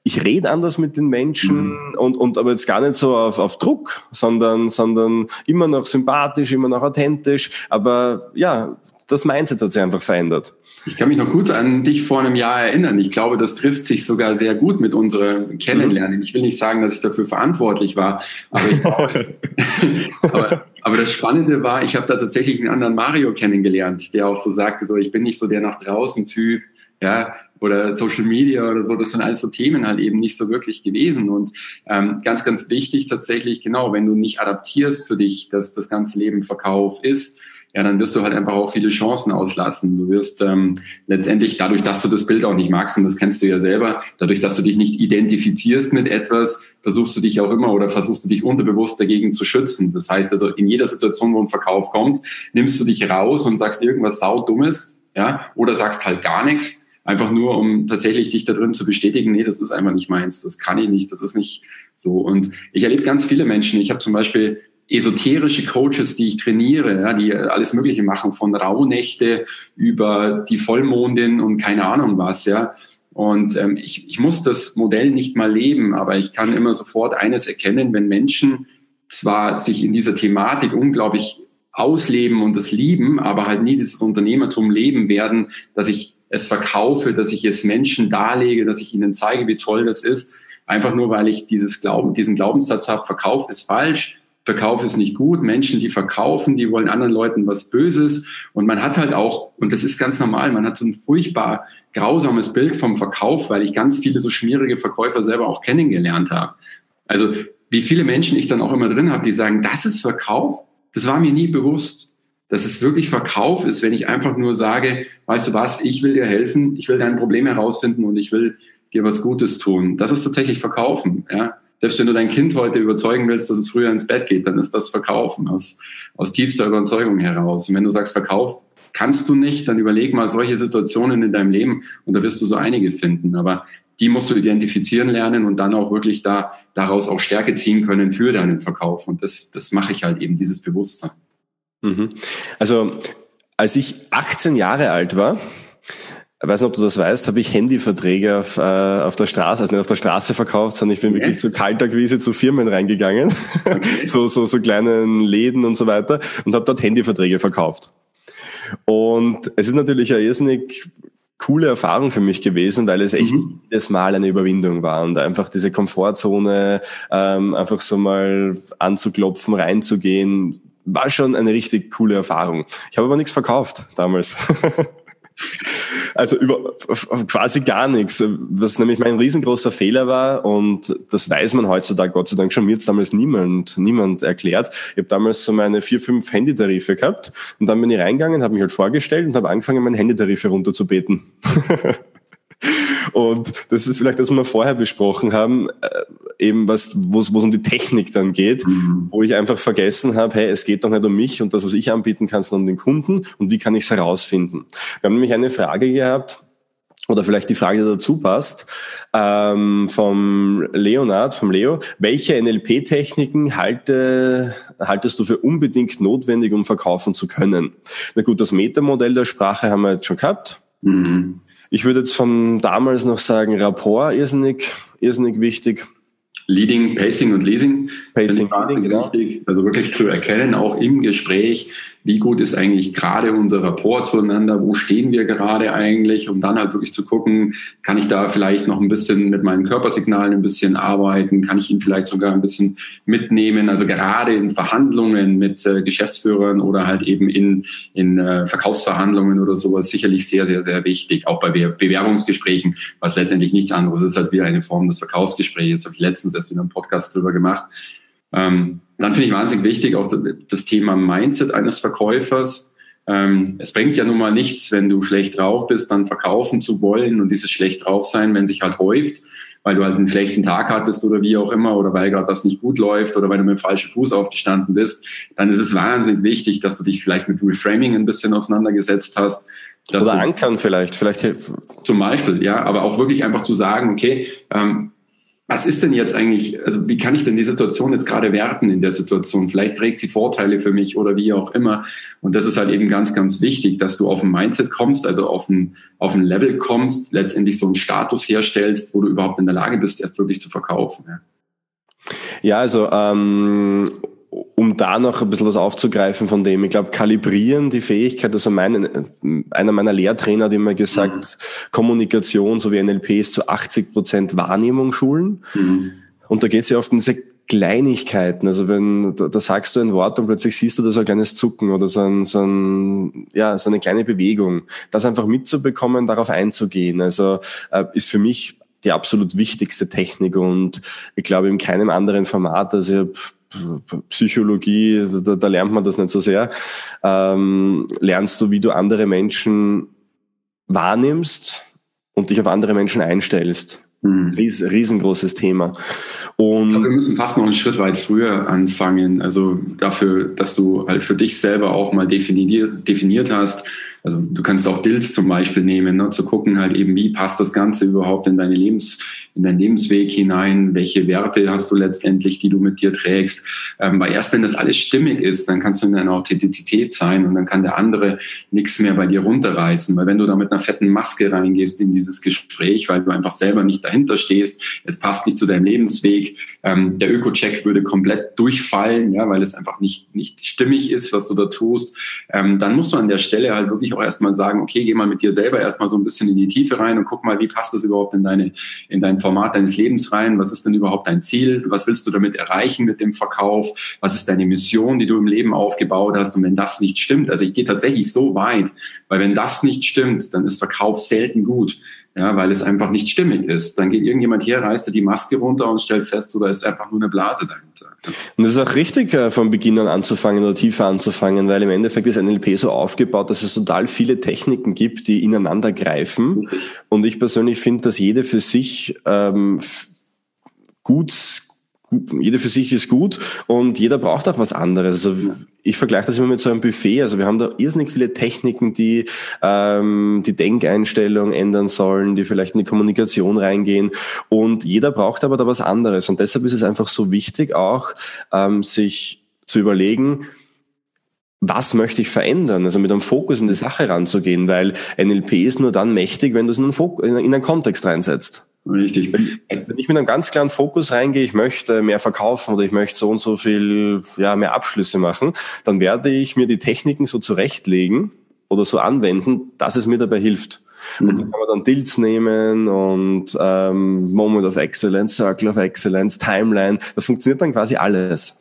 Ich rede anders mit den Menschen mhm. und, und aber jetzt gar nicht so auf, auf Druck, sondern, sondern immer noch sympathisch, immer noch authentisch. Aber ja, das Mindset hat sich einfach verändert. Ich kann mich noch gut an dich vor einem Jahr erinnern. Ich glaube, das trifft sich sogar sehr gut mit unserem Kennenlernen. Ich will nicht sagen, dass ich dafür verantwortlich war, aber, ich, [laughs] aber, aber das Spannende war, ich habe da tatsächlich einen anderen Mario kennengelernt, der auch so sagte, so ich bin nicht so der nach draußen Typ, ja, oder Social Media oder so, das sind alles so Themen halt eben nicht so wirklich gewesen. Und ähm, ganz, ganz wichtig tatsächlich, genau, wenn du nicht adaptierst für dich, dass das ganze Leben Verkauf ist, ja, dann wirst du halt einfach auch viele Chancen auslassen. Du wirst ähm, letztendlich dadurch, dass du das Bild auch nicht magst, und das kennst du ja selber, dadurch, dass du dich nicht identifizierst mit etwas, versuchst du dich auch immer oder versuchst du dich unterbewusst dagegen zu schützen. Das heißt also, in jeder Situation, wo ein Verkauf kommt, nimmst du dich raus und sagst irgendwas saudummes, ja, oder sagst halt gar nichts, einfach nur, um tatsächlich dich da drin zu bestätigen, nee, das ist einfach nicht meins, das kann ich nicht, das ist nicht so. Und ich erlebe ganz viele Menschen. Ich habe zum Beispiel esoterische Coaches, die ich trainiere, ja, die alles Mögliche machen, von Rauhnächte über die Vollmondin und keine Ahnung was, ja. Und ähm, ich, ich muss das Modell nicht mal leben, aber ich kann immer sofort eines erkennen, wenn Menschen zwar sich in dieser Thematik unglaublich ausleben und das lieben, aber halt nie dieses Unternehmertum leben werden, dass ich es verkaufe, dass ich es Menschen darlege, dass ich ihnen zeige, wie toll das ist, einfach nur weil ich dieses Glauben, diesen Glaubenssatz habe, Verkauf ist falsch, Verkauf ist nicht gut. Menschen, die verkaufen, die wollen anderen Leuten was Böses. Und man hat halt auch, und das ist ganz normal, man hat so ein furchtbar grausames Bild vom Verkauf, weil ich ganz viele so schmierige Verkäufer selber auch kennengelernt habe. Also wie viele Menschen ich dann auch immer drin habe, die sagen, das ist Verkauf, das war mir nie bewusst. Dass es wirklich Verkauf ist, wenn ich einfach nur sage, weißt du was, ich will dir helfen, ich will dein Problem herausfinden und ich will dir was Gutes tun. Das ist tatsächlich Verkaufen. Ja? Selbst wenn du dein Kind heute überzeugen willst, dass es früher ins Bett geht, dann ist das Verkaufen aus, aus tiefster Überzeugung heraus. Und wenn du sagst, Verkauf kannst du nicht, dann überleg mal solche Situationen in deinem Leben und da wirst du so einige finden. Aber die musst du identifizieren lernen und dann auch wirklich da, daraus auch Stärke ziehen können für deinen Verkauf. Und das, das mache ich halt eben, dieses Bewusstsein. Mhm. Also, als ich 18 Jahre alt war, ich weiß nicht, ob du das weißt, habe ich Handyverträge auf, äh, auf der Straße, also nicht auf der Straße verkauft, sondern ich bin okay. wirklich zu Kaltakquise zu Firmen reingegangen, okay. [laughs] so, so, so kleinen Läden und so weiter und habe dort Handyverträge verkauft. Und es ist natürlich eine irrsinnig coole Erfahrung für mich gewesen, weil es echt mhm. jedes Mal eine Überwindung war und einfach diese Komfortzone ähm, einfach so mal anzuklopfen, reinzugehen, war schon eine richtig coole Erfahrung. Ich habe aber nichts verkauft damals. [laughs] Also über quasi gar nichts, was nämlich mein riesengroßer Fehler war und das weiß man heutzutage Gott sei Dank schon, mir jetzt damals niemand, niemand erklärt. Ich habe damals so meine vier, fünf Handytarife gehabt und dann bin ich reingegangen, habe mich halt vorgestellt und habe angefangen, meine Handytarife runterzubeten. [laughs] Und das ist vielleicht das, was wir vorher besprochen haben, äh, eben was, wo es um die Technik dann geht, mhm. wo ich einfach vergessen habe, hey, es geht doch nicht um mich und das, was ich anbieten kann, sondern um den Kunden und wie kann ich es herausfinden. Wir haben nämlich eine Frage gehabt, oder vielleicht die Frage, die dazu passt, ähm, vom Leonard, vom Leo. Welche NLP-Techniken halte, haltest du für unbedingt notwendig, um verkaufen zu können? Na gut, das Metamodell der Sprache haben wir jetzt schon gehabt. Mhm. Ich würde jetzt von damals noch sagen, Rapport irrsinnig, irrsinnig wichtig. Leading, Pacing und Leasing. Pacing, Leading, genau. wichtig. Also wirklich zu erkennen, auch im Gespräch, wie gut ist eigentlich gerade unser Rapport zueinander, wo stehen wir gerade eigentlich, um dann halt wirklich zu gucken, kann ich da vielleicht noch ein bisschen mit meinen Körpersignalen ein bisschen arbeiten, kann ich ihn vielleicht sogar ein bisschen mitnehmen, also gerade in Verhandlungen mit äh, Geschäftsführern oder halt eben in, in äh, Verkaufsverhandlungen oder sowas sicherlich sehr, sehr, sehr wichtig, auch bei Bewerbungsgesprächen, was letztendlich nichts anderes ist, als wieder eine Form des Verkaufsgesprächs, habe ich letztens erst wieder einen Podcast drüber gemacht. Ähm, dann finde ich wahnsinnig wichtig auch das Thema Mindset eines Verkäufers. Ähm, es bringt ja nun mal nichts, wenn du schlecht drauf bist, dann verkaufen zu wollen und dieses schlecht drauf sein, wenn sich halt häuft, weil du halt einen schlechten Tag hattest oder wie auch immer oder weil gerade das nicht gut läuft oder weil du mit dem falschen Fuß aufgestanden bist, dann ist es wahnsinnig wichtig, dass du dich vielleicht mit Reframing ein bisschen auseinandergesetzt hast. Oder ankern vielleicht, vielleicht. Zum Beispiel, ja, aber auch wirklich einfach zu sagen, okay, ähm, was ist denn jetzt eigentlich, also wie kann ich denn die Situation jetzt gerade werten in der Situation? Vielleicht trägt sie Vorteile für mich oder wie auch immer. Und das ist halt eben ganz, ganz wichtig, dass du auf ein Mindset kommst, also auf ein, auf ein Level kommst, letztendlich so einen Status herstellst, wo du überhaupt in der Lage bist, erst wirklich zu verkaufen. Ja, ja also ähm, um da noch ein bisschen was aufzugreifen von dem, ich glaube, kalibrieren die Fähigkeit, also mein, einer meiner Lehrtrainer hat immer gesagt, mhm. Kommunikation sowie NLP ist zu 80 Prozent Wahrnehmung schulen. Mhm. Und da geht es ja oft um diese Kleinigkeiten. Also wenn, da, da, sagst du ein Wort und plötzlich siehst du da so ein kleines Zucken oder so, ein, so, ein, ja, so eine kleine Bewegung. Das einfach mitzubekommen, darauf einzugehen. Also äh, ist für mich die absolut wichtigste Technik und ich glaube in keinem anderen Format, also ich habe Psychologie, da, da, lernt man das nicht so sehr, ähm, lernst du, wie du andere Menschen wahrnimmst und dich auf andere Menschen einstellst. Mhm. Ries, riesengroßes Thema. Und glaube, wir müssen fast noch einen Schritt weit früher anfangen. Also dafür, dass du halt für dich selber auch mal definiert, definiert hast, also du kannst auch Dills zum Beispiel nehmen, ne, zu gucken halt eben, wie passt das Ganze überhaupt in deine Lebens, in deinen Lebensweg hinein, welche Werte hast du letztendlich, die du mit dir trägst. Ähm, weil erst wenn das alles stimmig ist, dann kannst du in deiner Authentizität sein und dann kann der andere nichts mehr bei dir runterreißen. Weil wenn du da mit einer fetten Maske reingehst in dieses Gespräch, weil du einfach selber nicht dahinter stehst, es passt nicht zu deinem Lebensweg, ähm, der Öko-Check würde komplett durchfallen, ja, weil es einfach nicht, nicht stimmig ist, was du da tust, ähm, dann musst du an der Stelle halt wirklich auch erstmal sagen, okay, geh mal mit dir selber erstmal so ein bisschen in die Tiefe rein und guck mal, wie passt das überhaupt in deine, in dein Format deines Lebens rein? Was ist denn überhaupt dein Ziel? Was willst du damit erreichen mit dem Verkauf? Was ist deine Mission, die du im Leben aufgebaut hast? Und wenn das nicht stimmt, also ich gehe tatsächlich so weit, weil wenn das nicht stimmt, dann ist Verkauf selten gut ja, weil es einfach nicht stimmig ist. Dann geht irgendjemand her, reißt die Maske runter und stellt fest, oder ist einfach nur eine Blase dahinter. Und das ist auch richtig, äh, von Beginn an anzufangen oder tiefer anzufangen, weil im Endeffekt ist NLP so aufgebaut, dass es total viele Techniken gibt, die ineinander greifen. Und ich persönlich finde, dass jede für sich ähm, gut jeder für sich ist gut und jeder braucht auch was anderes. Also ich vergleiche das immer mit so einem Buffet. Also wir haben da irrsinnig viele Techniken, die ähm, die Denkeinstellung ändern sollen, die vielleicht in die Kommunikation reingehen. Und jeder braucht aber da was anderes. Und deshalb ist es einfach so wichtig, auch ähm, sich zu überlegen, was möchte ich verändern? Also mit einem Fokus in die Sache ranzugehen, weil NLP ist nur dann mächtig, wenn du es in einen, Fok in einen Kontext reinsetzt. Richtig. Wenn, wenn ich mit einem ganz klaren Fokus reingehe, ich möchte mehr verkaufen oder ich möchte so und so viel, ja, mehr Abschlüsse machen, dann werde ich mir die Techniken so zurechtlegen oder so anwenden, dass es mir dabei hilft. Mhm. Und dann kann man dann Dilts nehmen und ähm, Moment of Excellence, Circle of Excellence, Timeline. Das funktioniert dann quasi alles.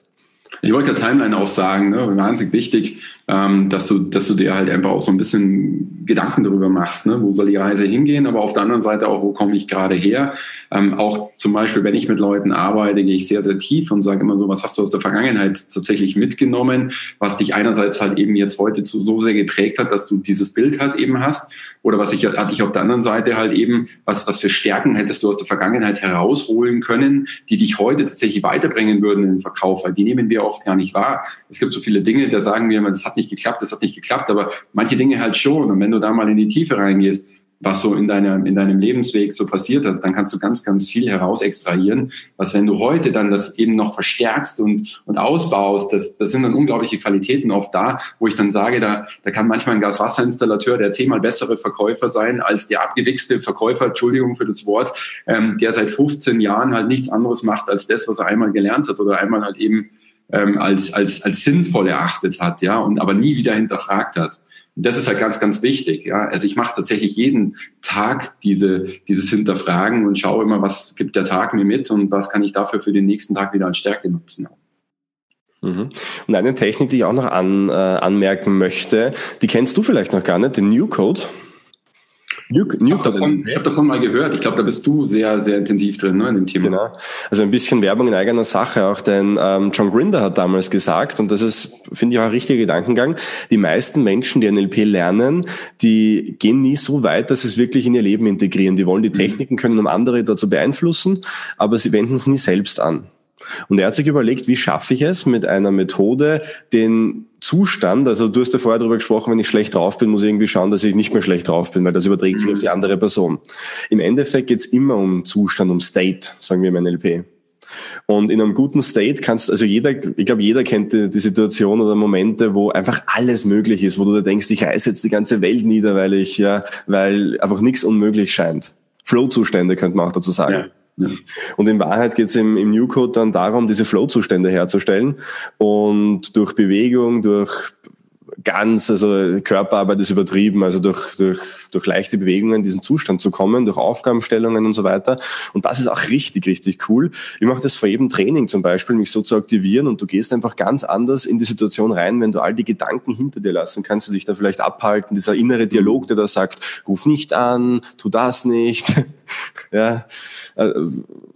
Ich wollte ja Timeline auch sagen, ne? wahnsinnig wichtig ähm, dass, du, dass du dir halt einfach auch so ein bisschen Gedanken darüber machst, ne? wo soll die Reise hingehen, aber auf der anderen Seite auch, wo komme ich gerade her. Ähm, auch zum Beispiel, wenn ich mit Leuten arbeite, gehe ich sehr, sehr tief und sage immer so, was hast du aus der Vergangenheit tatsächlich mitgenommen, was dich einerseits halt eben jetzt heute zu, so sehr geprägt hat, dass du dieses Bild halt eben hast oder was ich, hatte ich auf der anderen Seite halt eben, was, was für Stärken hättest du aus der Vergangenheit herausholen können, die dich heute tatsächlich weiterbringen würden den Verkauf, weil die nehmen wir oft gar nicht wahr. Es gibt so viele Dinge, da sagen wir, das hat nicht geklappt, das hat nicht geklappt, aber manche Dinge halt schon. Und wenn du da mal in die Tiefe reingehst, was so in, deiner, in deinem Lebensweg so passiert hat, dann kannst du ganz, ganz viel heraus extrahieren. Was, wenn du heute dann das eben noch verstärkst und, und ausbaust, das, das sind dann unglaubliche Qualitäten oft da, wo ich dann sage, da, da kann manchmal ein Gaswasserinstallateur der zehnmal bessere Verkäufer sein als der abgewichste Verkäufer, Entschuldigung für das Wort, ähm, der seit 15 Jahren halt nichts anderes macht als das, was er einmal gelernt hat oder einmal halt eben ähm, als, als, als sinnvoll erachtet hat, ja, und aber nie wieder hinterfragt hat. Und das ist halt ganz, ganz wichtig. Ja. Also ich mache tatsächlich jeden Tag diese, dieses Hinterfragen und schaue immer, was gibt der Tag mir mit und was kann ich dafür für den nächsten Tag wieder als Stärke nutzen. Mhm. Und eine Technik, die ich auch noch an, äh, anmerken möchte, die kennst du vielleicht noch gar nicht, den New Code. Nuke, Nuke ich habe davon, hab davon, mal gehört. Ich glaube, da bist du sehr, sehr intensiv drin ne, in dem Thema. Genau. Also ein bisschen Werbung in eigener Sache auch, denn ähm, John Grinder hat damals gesagt, und das ist, finde ich, auch ein richtiger Gedankengang, die meisten Menschen, die NLP lernen, die gehen nie so weit, dass sie es wirklich in ihr Leben integrieren. Die wollen die mhm. Techniken können, um andere dazu beeinflussen, aber sie wenden es nie selbst an. Und er hat sich überlegt, wie schaffe ich es mit einer Methode, den Zustand, also du hast ja vorher darüber gesprochen, wenn ich schlecht drauf bin, muss ich irgendwie schauen, dass ich nicht mehr schlecht drauf bin, weil das überträgt sich auf die andere Person. Im Endeffekt geht es immer um Zustand, um State, sagen wir im NLP. Und in einem guten State kannst, also jeder, ich glaube, jeder kennt die, die, Situation oder Momente, wo einfach alles möglich ist, wo du da denkst, ich reiße jetzt die ganze Welt nieder, weil ich, ja, weil einfach nichts unmöglich scheint. Flow-Zustände könnte man auch dazu sagen. Ja. Und in Wahrheit geht es im, im New Code dann darum, diese Flow-Zustände herzustellen. Und durch Bewegung, durch ganz, also Körperarbeit ist übertrieben, also durch, durch, durch leichte Bewegungen in diesen Zustand zu kommen, durch Aufgabenstellungen und so weiter. Und das ist auch richtig, richtig cool. Ich mache das vor jedem Training zum Beispiel, mich so zu aktivieren und du gehst einfach ganz anders in die Situation rein, wenn du all die Gedanken hinter dir lassen kannst, du dich da vielleicht abhalten, dieser innere Dialog, der da sagt, ruf nicht an, tu das nicht. [laughs] ja. Äh,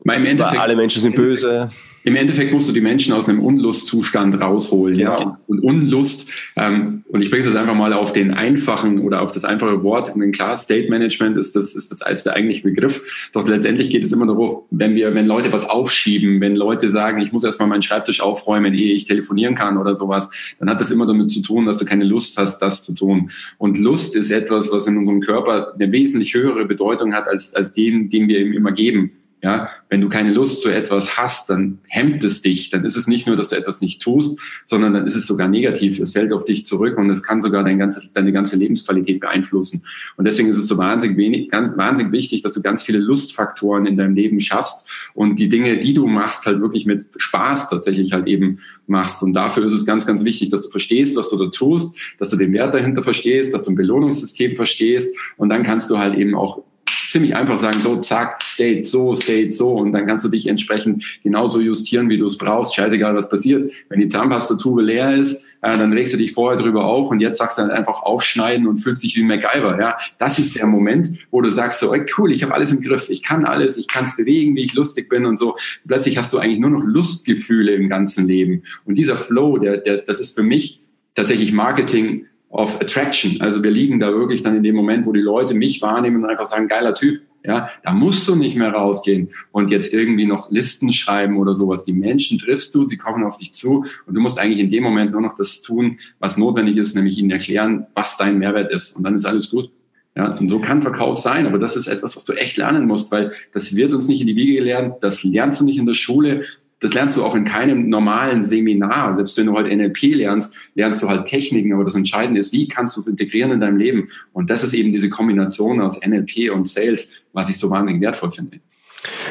alle Menschen sind böse. Im Endeffekt musst du die Menschen aus einem Unlustzustand rausholen. Ja. ja. Und Unlust, ähm, und ich bringe es jetzt einfach mal auf den einfachen oder auf das einfache Wort. Und klar, State Management ist das, ist das als der eigentliche Begriff. Doch letztendlich geht es immer darauf, wenn wir, wenn Leute was aufschieben, wenn Leute sagen, ich muss erstmal meinen Schreibtisch aufräumen, ehe ich telefonieren kann oder sowas, dann hat das immer damit zu tun, dass du keine Lust hast, das zu tun. Und Lust ist etwas, was in unserem Körper eine wesentlich höhere Bedeutung hat als, als den, den wir ihm immer geben. Ja, wenn du keine Lust zu etwas hast, dann hemmt es dich. Dann ist es nicht nur, dass du etwas nicht tust, sondern dann ist es sogar negativ. Es fällt auf dich zurück und es kann sogar dein ganzes, deine ganze Lebensqualität beeinflussen. Und deswegen ist es so wahnsinnig wenig, ganz, wahnsinnig wichtig, dass du ganz viele Lustfaktoren in deinem Leben schaffst und die Dinge, die du machst, halt wirklich mit Spaß tatsächlich halt eben machst. Und dafür ist es ganz, ganz wichtig, dass du verstehst, was du da tust, dass du den Wert dahinter verstehst, dass du ein Belohnungssystem verstehst und dann kannst du halt eben auch ziemlich einfach sagen, so, zack, State, so, State, so. Und dann kannst du dich entsprechend genauso justieren, wie du es brauchst. Scheißegal, was passiert. Wenn die Zahnpastatube leer ist, äh, dann regst du dich vorher drüber auf und jetzt sagst du halt einfach aufschneiden und fühlst dich wie MacGyver. Ja, das ist der Moment, wo du sagst so, ey, cool, ich habe alles im Griff, ich kann alles, ich kann es bewegen, wie ich lustig bin und so. Plötzlich hast du eigentlich nur noch Lustgefühle im ganzen Leben. Und dieser Flow, der, der, das ist für mich tatsächlich Marketing of Attraction. Also wir liegen da wirklich dann in dem Moment, wo die Leute mich wahrnehmen und einfach sagen, geiler Typ. Ja, da musst du nicht mehr rausgehen und jetzt irgendwie noch Listen schreiben oder sowas. Die Menschen triffst du, sie kommen auf dich zu und du musst eigentlich in dem Moment nur noch das tun, was notwendig ist, nämlich ihnen erklären, was dein Mehrwert ist. Und dann ist alles gut. Ja, und so kann Verkauf sein, aber das ist etwas, was du echt lernen musst, weil das wird uns nicht in die Wiege gelernt, das lernst du nicht in der Schule das lernst du auch in keinem normalen Seminar. Selbst wenn du heute NLP lernst, lernst du halt Techniken, aber das Entscheidende ist, wie kannst du es integrieren in deinem Leben? Und das ist eben diese Kombination aus NLP und Sales, was ich so wahnsinnig wertvoll finde.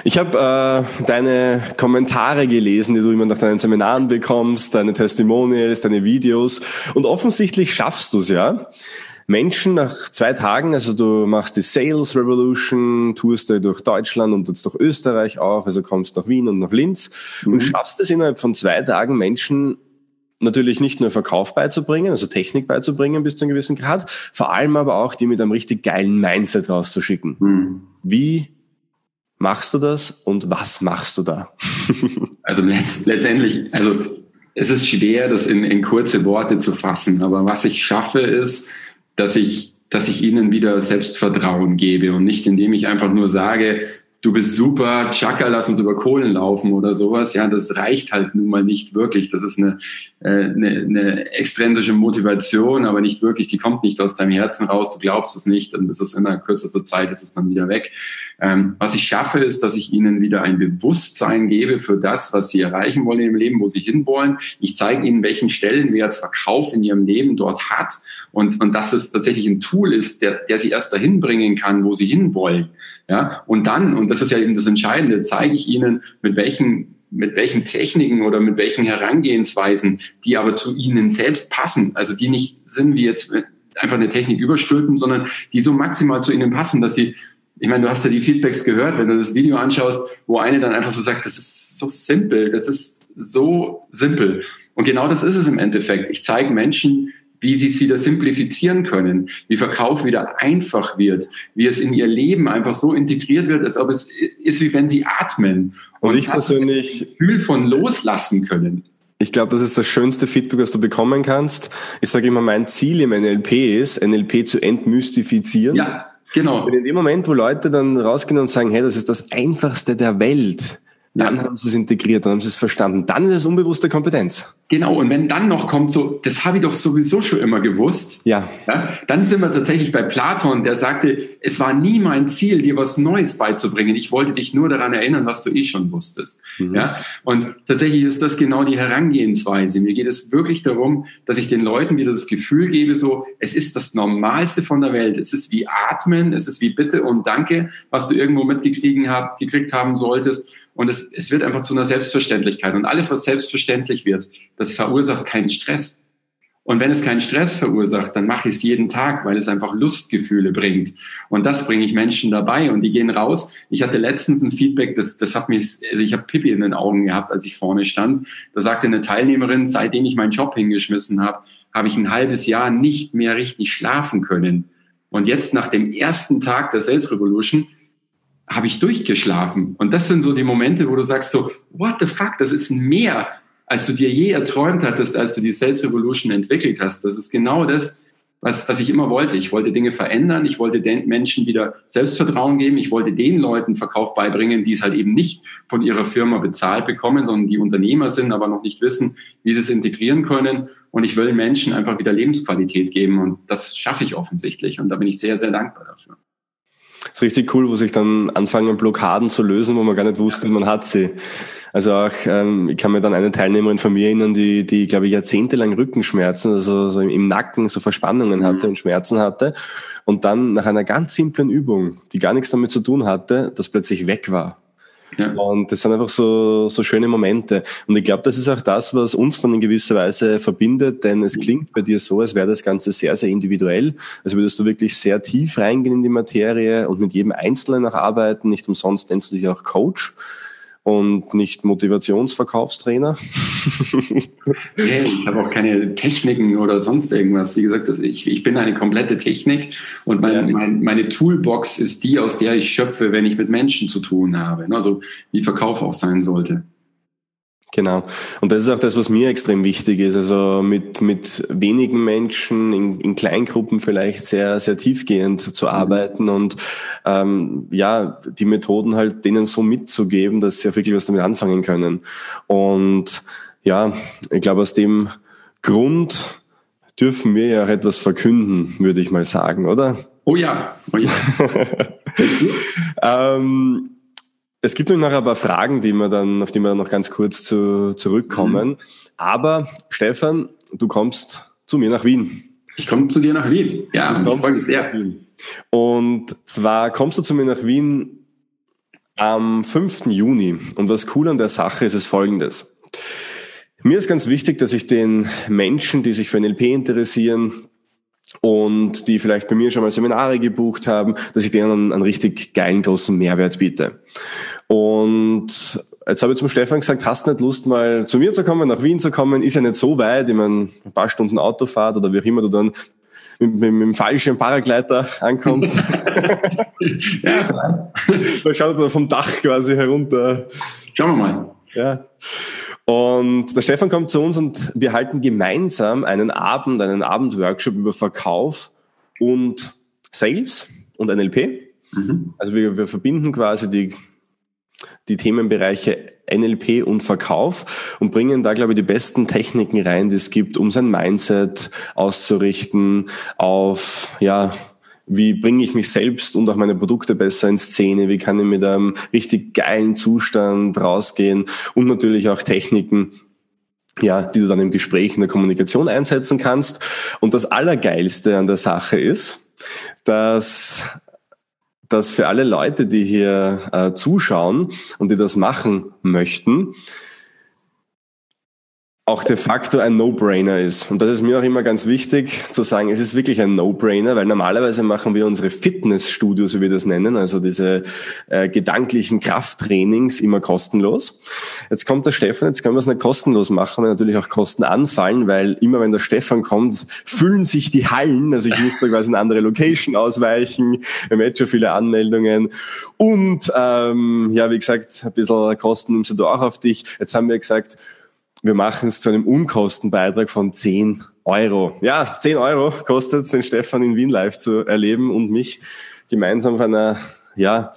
Ich habe äh, deine Kommentare gelesen, die du immer nach deinen Seminaren bekommst, deine Testimonials, deine Videos und offensichtlich schaffst du es ja. Menschen nach zwei Tagen, also du machst die Sales Revolution, tourst du durch Deutschland und jetzt durch Österreich auch, also kommst nach Wien und nach Linz mhm. und schaffst es innerhalb von zwei Tagen Menschen natürlich nicht nur Verkauf beizubringen, also Technik beizubringen bis zu einem gewissen Grad, vor allem aber auch die mit einem richtig geilen Mindset rauszuschicken. Mhm. Wie machst du das und was machst du da? [laughs] also letztendlich, also es ist schwer, das in, in kurze Worte zu fassen, aber was ich schaffe ist, dass ich, dass ich ihnen wieder Selbstvertrauen gebe und nicht indem ich einfach nur sage, du bist super, Chaka, lass uns über Kohlen laufen oder sowas. Ja, das reicht halt nun mal nicht wirklich. Das ist eine, äh, eine, eine extrinsische Motivation, aber nicht wirklich, die kommt nicht aus deinem Herzen raus, du glaubst es nicht und das ist in der kürzester Zeit, ist es dann wieder weg. Ähm, was ich schaffe, ist, dass ich ihnen wieder ein Bewusstsein gebe für das, was sie erreichen wollen im Leben, wo sie hinwollen. Ich zeige ihnen, welchen Stellenwert Verkauf in ihrem Leben dort hat und, und dass es tatsächlich ein Tool ist, der, der sie erst dahin bringen kann, wo sie hinwollen. Ja, und dann, und das ist ja eben das Entscheidende, zeige ich ihnen, mit welchen mit welchen Techniken oder mit welchen Herangehensweisen, die aber zu ihnen selbst passen, also die nicht sind wie jetzt einfach eine Technik überstülpen, sondern die so maximal zu ihnen passen, dass sie, ich meine, du hast ja die Feedbacks gehört, wenn du das Video anschaust, wo eine dann einfach so sagt, das ist so simpel, das ist so simpel. Und genau das ist es im Endeffekt. Ich zeige Menschen, wie sie es wieder simplifizieren können, wie Verkauf wieder einfach wird, wie es in ihr Leben einfach so integriert wird, als ob es ist, wie wenn sie atmen. Und, und ich persönlich das Gefühl von loslassen können. Ich glaube, das ist das schönste Feedback, das du bekommen kannst. Ich sage immer, mein Ziel im NLP ist, NLP zu entmystifizieren. Ja, genau. Und in dem Moment, wo Leute dann rausgehen und sagen, hey, das ist das Einfachste der Welt, dann ja. haben sie es integriert, dann haben sie es verstanden. Dann ist es unbewusste Kompetenz. Genau, und wenn dann noch kommt, so, das habe ich doch sowieso schon immer gewusst, ja. ja. dann sind wir tatsächlich bei Platon, der sagte, es war nie mein Ziel, dir was Neues beizubringen. Ich wollte dich nur daran erinnern, was du eh schon wusstest. Mhm. Ja? Und tatsächlich ist das genau die Herangehensweise. Mir geht es wirklich darum, dass ich den Leuten wieder das Gefühl gebe, so, es ist das Normalste von der Welt. Es ist wie Atmen, es ist wie Bitte und Danke, was du irgendwo mitgekriegt haben solltest. Und es, es wird einfach zu einer Selbstverständlichkeit. Und alles, was selbstverständlich wird, das verursacht keinen Stress. Und wenn es keinen Stress verursacht, dann mache ich es jeden Tag, weil es einfach Lustgefühle bringt. Und das bringe ich Menschen dabei und die gehen raus. Ich hatte letztens ein Feedback, das, das hat mich, also ich habe Pippi in den Augen gehabt, als ich vorne stand. Da sagte eine Teilnehmerin, seitdem ich meinen Job hingeschmissen habe, habe ich ein halbes Jahr nicht mehr richtig schlafen können. Und jetzt nach dem ersten Tag der Sales Revolution habe ich durchgeschlafen. Und das sind so die Momente, wo du sagst so, what the fuck, das ist mehr, als du dir je erträumt hattest, als du die Sales Revolution entwickelt hast. Das ist genau das, was, was ich immer wollte. Ich wollte Dinge verändern, ich wollte den Menschen wieder Selbstvertrauen geben, ich wollte den Leuten Verkauf beibringen, die es halt eben nicht von ihrer Firma bezahlt bekommen, sondern die Unternehmer sind, aber noch nicht wissen, wie sie es integrieren können. Und ich will Menschen einfach wieder Lebensqualität geben und das schaffe ich offensichtlich und da bin ich sehr, sehr dankbar dafür. Das ist richtig cool, wo sich dann anfangen, Blockaden zu lösen, wo man gar nicht wusste, man hat sie. Also auch, ähm, ich kann mir dann eine Teilnehmerin von mir erinnern, die, die glaube ich, jahrzehntelang Rückenschmerzen, also so im Nacken so Verspannungen hatte mhm. und Schmerzen hatte. Und dann nach einer ganz simplen Übung, die gar nichts damit zu tun hatte, das plötzlich weg war. Ja. Und das sind einfach so, so schöne Momente. Und ich glaube, das ist auch das, was uns dann in gewisser Weise verbindet, denn es klingt bei dir so, als wäre das Ganze sehr, sehr individuell. Also würdest du wirklich sehr tief reingehen in die Materie und mit jedem Einzelnen auch arbeiten. Nicht umsonst nennst du dich auch Coach und nicht Motivationsverkaufstrainer. [laughs] ich habe auch keine Techniken oder sonst irgendwas. Wie gesagt, ich, ich bin eine komplette Technik und mein, ja. mein, meine Toolbox ist die, aus der ich schöpfe, wenn ich mit Menschen zu tun habe. Also wie Verkauf auch sein sollte. Genau. Und das ist auch das, was mir extrem wichtig ist. Also mit, mit wenigen Menschen in, in Kleingruppen vielleicht sehr, sehr tiefgehend zu mhm. arbeiten und ähm, ja, die Methoden halt denen so mitzugeben, dass sie auch wirklich was damit anfangen können. Und ja, ich glaube, aus dem Grund dürfen wir ja auch etwas verkünden, würde ich mal sagen, oder? Oh ja, oh ja. [laughs] ähm, Es gibt noch ein paar Fragen, die wir dann, auf die wir dann noch ganz kurz zu, zurückkommen. Mhm. Aber Stefan, du kommst zu mir nach Wien. Ich komme zu dir nach Wien. Ja, ich freue mich sehr. Und zwar kommst du zu mir nach Wien am 5. Juni. Und was cool an der Sache ist, ist folgendes. Mir ist ganz wichtig, dass ich den Menschen, die sich für NLP interessieren, und die vielleicht bei mir schon mal Seminare gebucht haben, dass ich denen einen, einen richtig geilen großen Mehrwert biete. Und jetzt habe ich zum Stefan gesagt, hast du nicht Lust mal zu mir zu kommen, nach Wien zu kommen? Ist ja nicht so weit, ich meine, ein paar Stunden Autofahrt oder wie auch immer du dann mit, mit, mit dem falschen Paragleiter ankommst. [laughs] ja, da schaut er vom Dach quasi herunter. Schauen wir mal. Ja. Und der Stefan kommt zu uns und wir halten gemeinsam einen Abend, einen Abendworkshop über Verkauf und Sales und NLP. Mhm. Also wir, wir verbinden quasi die, die Themenbereiche NLP und Verkauf und bringen da, glaube ich, die besten Techniken rein, die es gibt, um sein Mindset auszurichten auf, ja, wie bringe ich mich selbst und auch meine Produkte besser in Szene, wie kann ich mit einem richtig geilen Zustand rausgehen und natürlich auch Techniken, ja, die du dann im Gespräch in der Kommunikation einsetzen kannst. Und das Allergeilste an der Sache ist, dass dass für alle Leute, die hier äh, zuschauen und die das machen möchten, auch de facto ein No-Brainer ist. Und das ist mir auch immer ganz wichtig zu sagen, es ist wirklich ein No-Brainer, weil normalerweise machen wir unsere Fitnessstudios, wie wir das nennen, also diese äh, gedanklichen Krafttrainings immer kostenlos. Jetzt kommt der Stefan, jetzt können wir es nicht kostenlos machen, weil natürlich auch Kosten anfallen, weil immer wenn der Stefan kommt, füllen sich die Hallen, also ich muss da quasi eine andere Location ausweichen, wir haben jetzt schon viele Anmeldungen und ähm, ja, wie gesagt, ein bisschen Kosten nimmst du auch auf dich. Jetzt haben wir gesagt, wir machen es zu einem Unkostenbeitrag von 10 Euro. Ja, 10 Euro kostet es, den Stefan in Wien live zu erleben und mich gemeinsam auf einer, ja,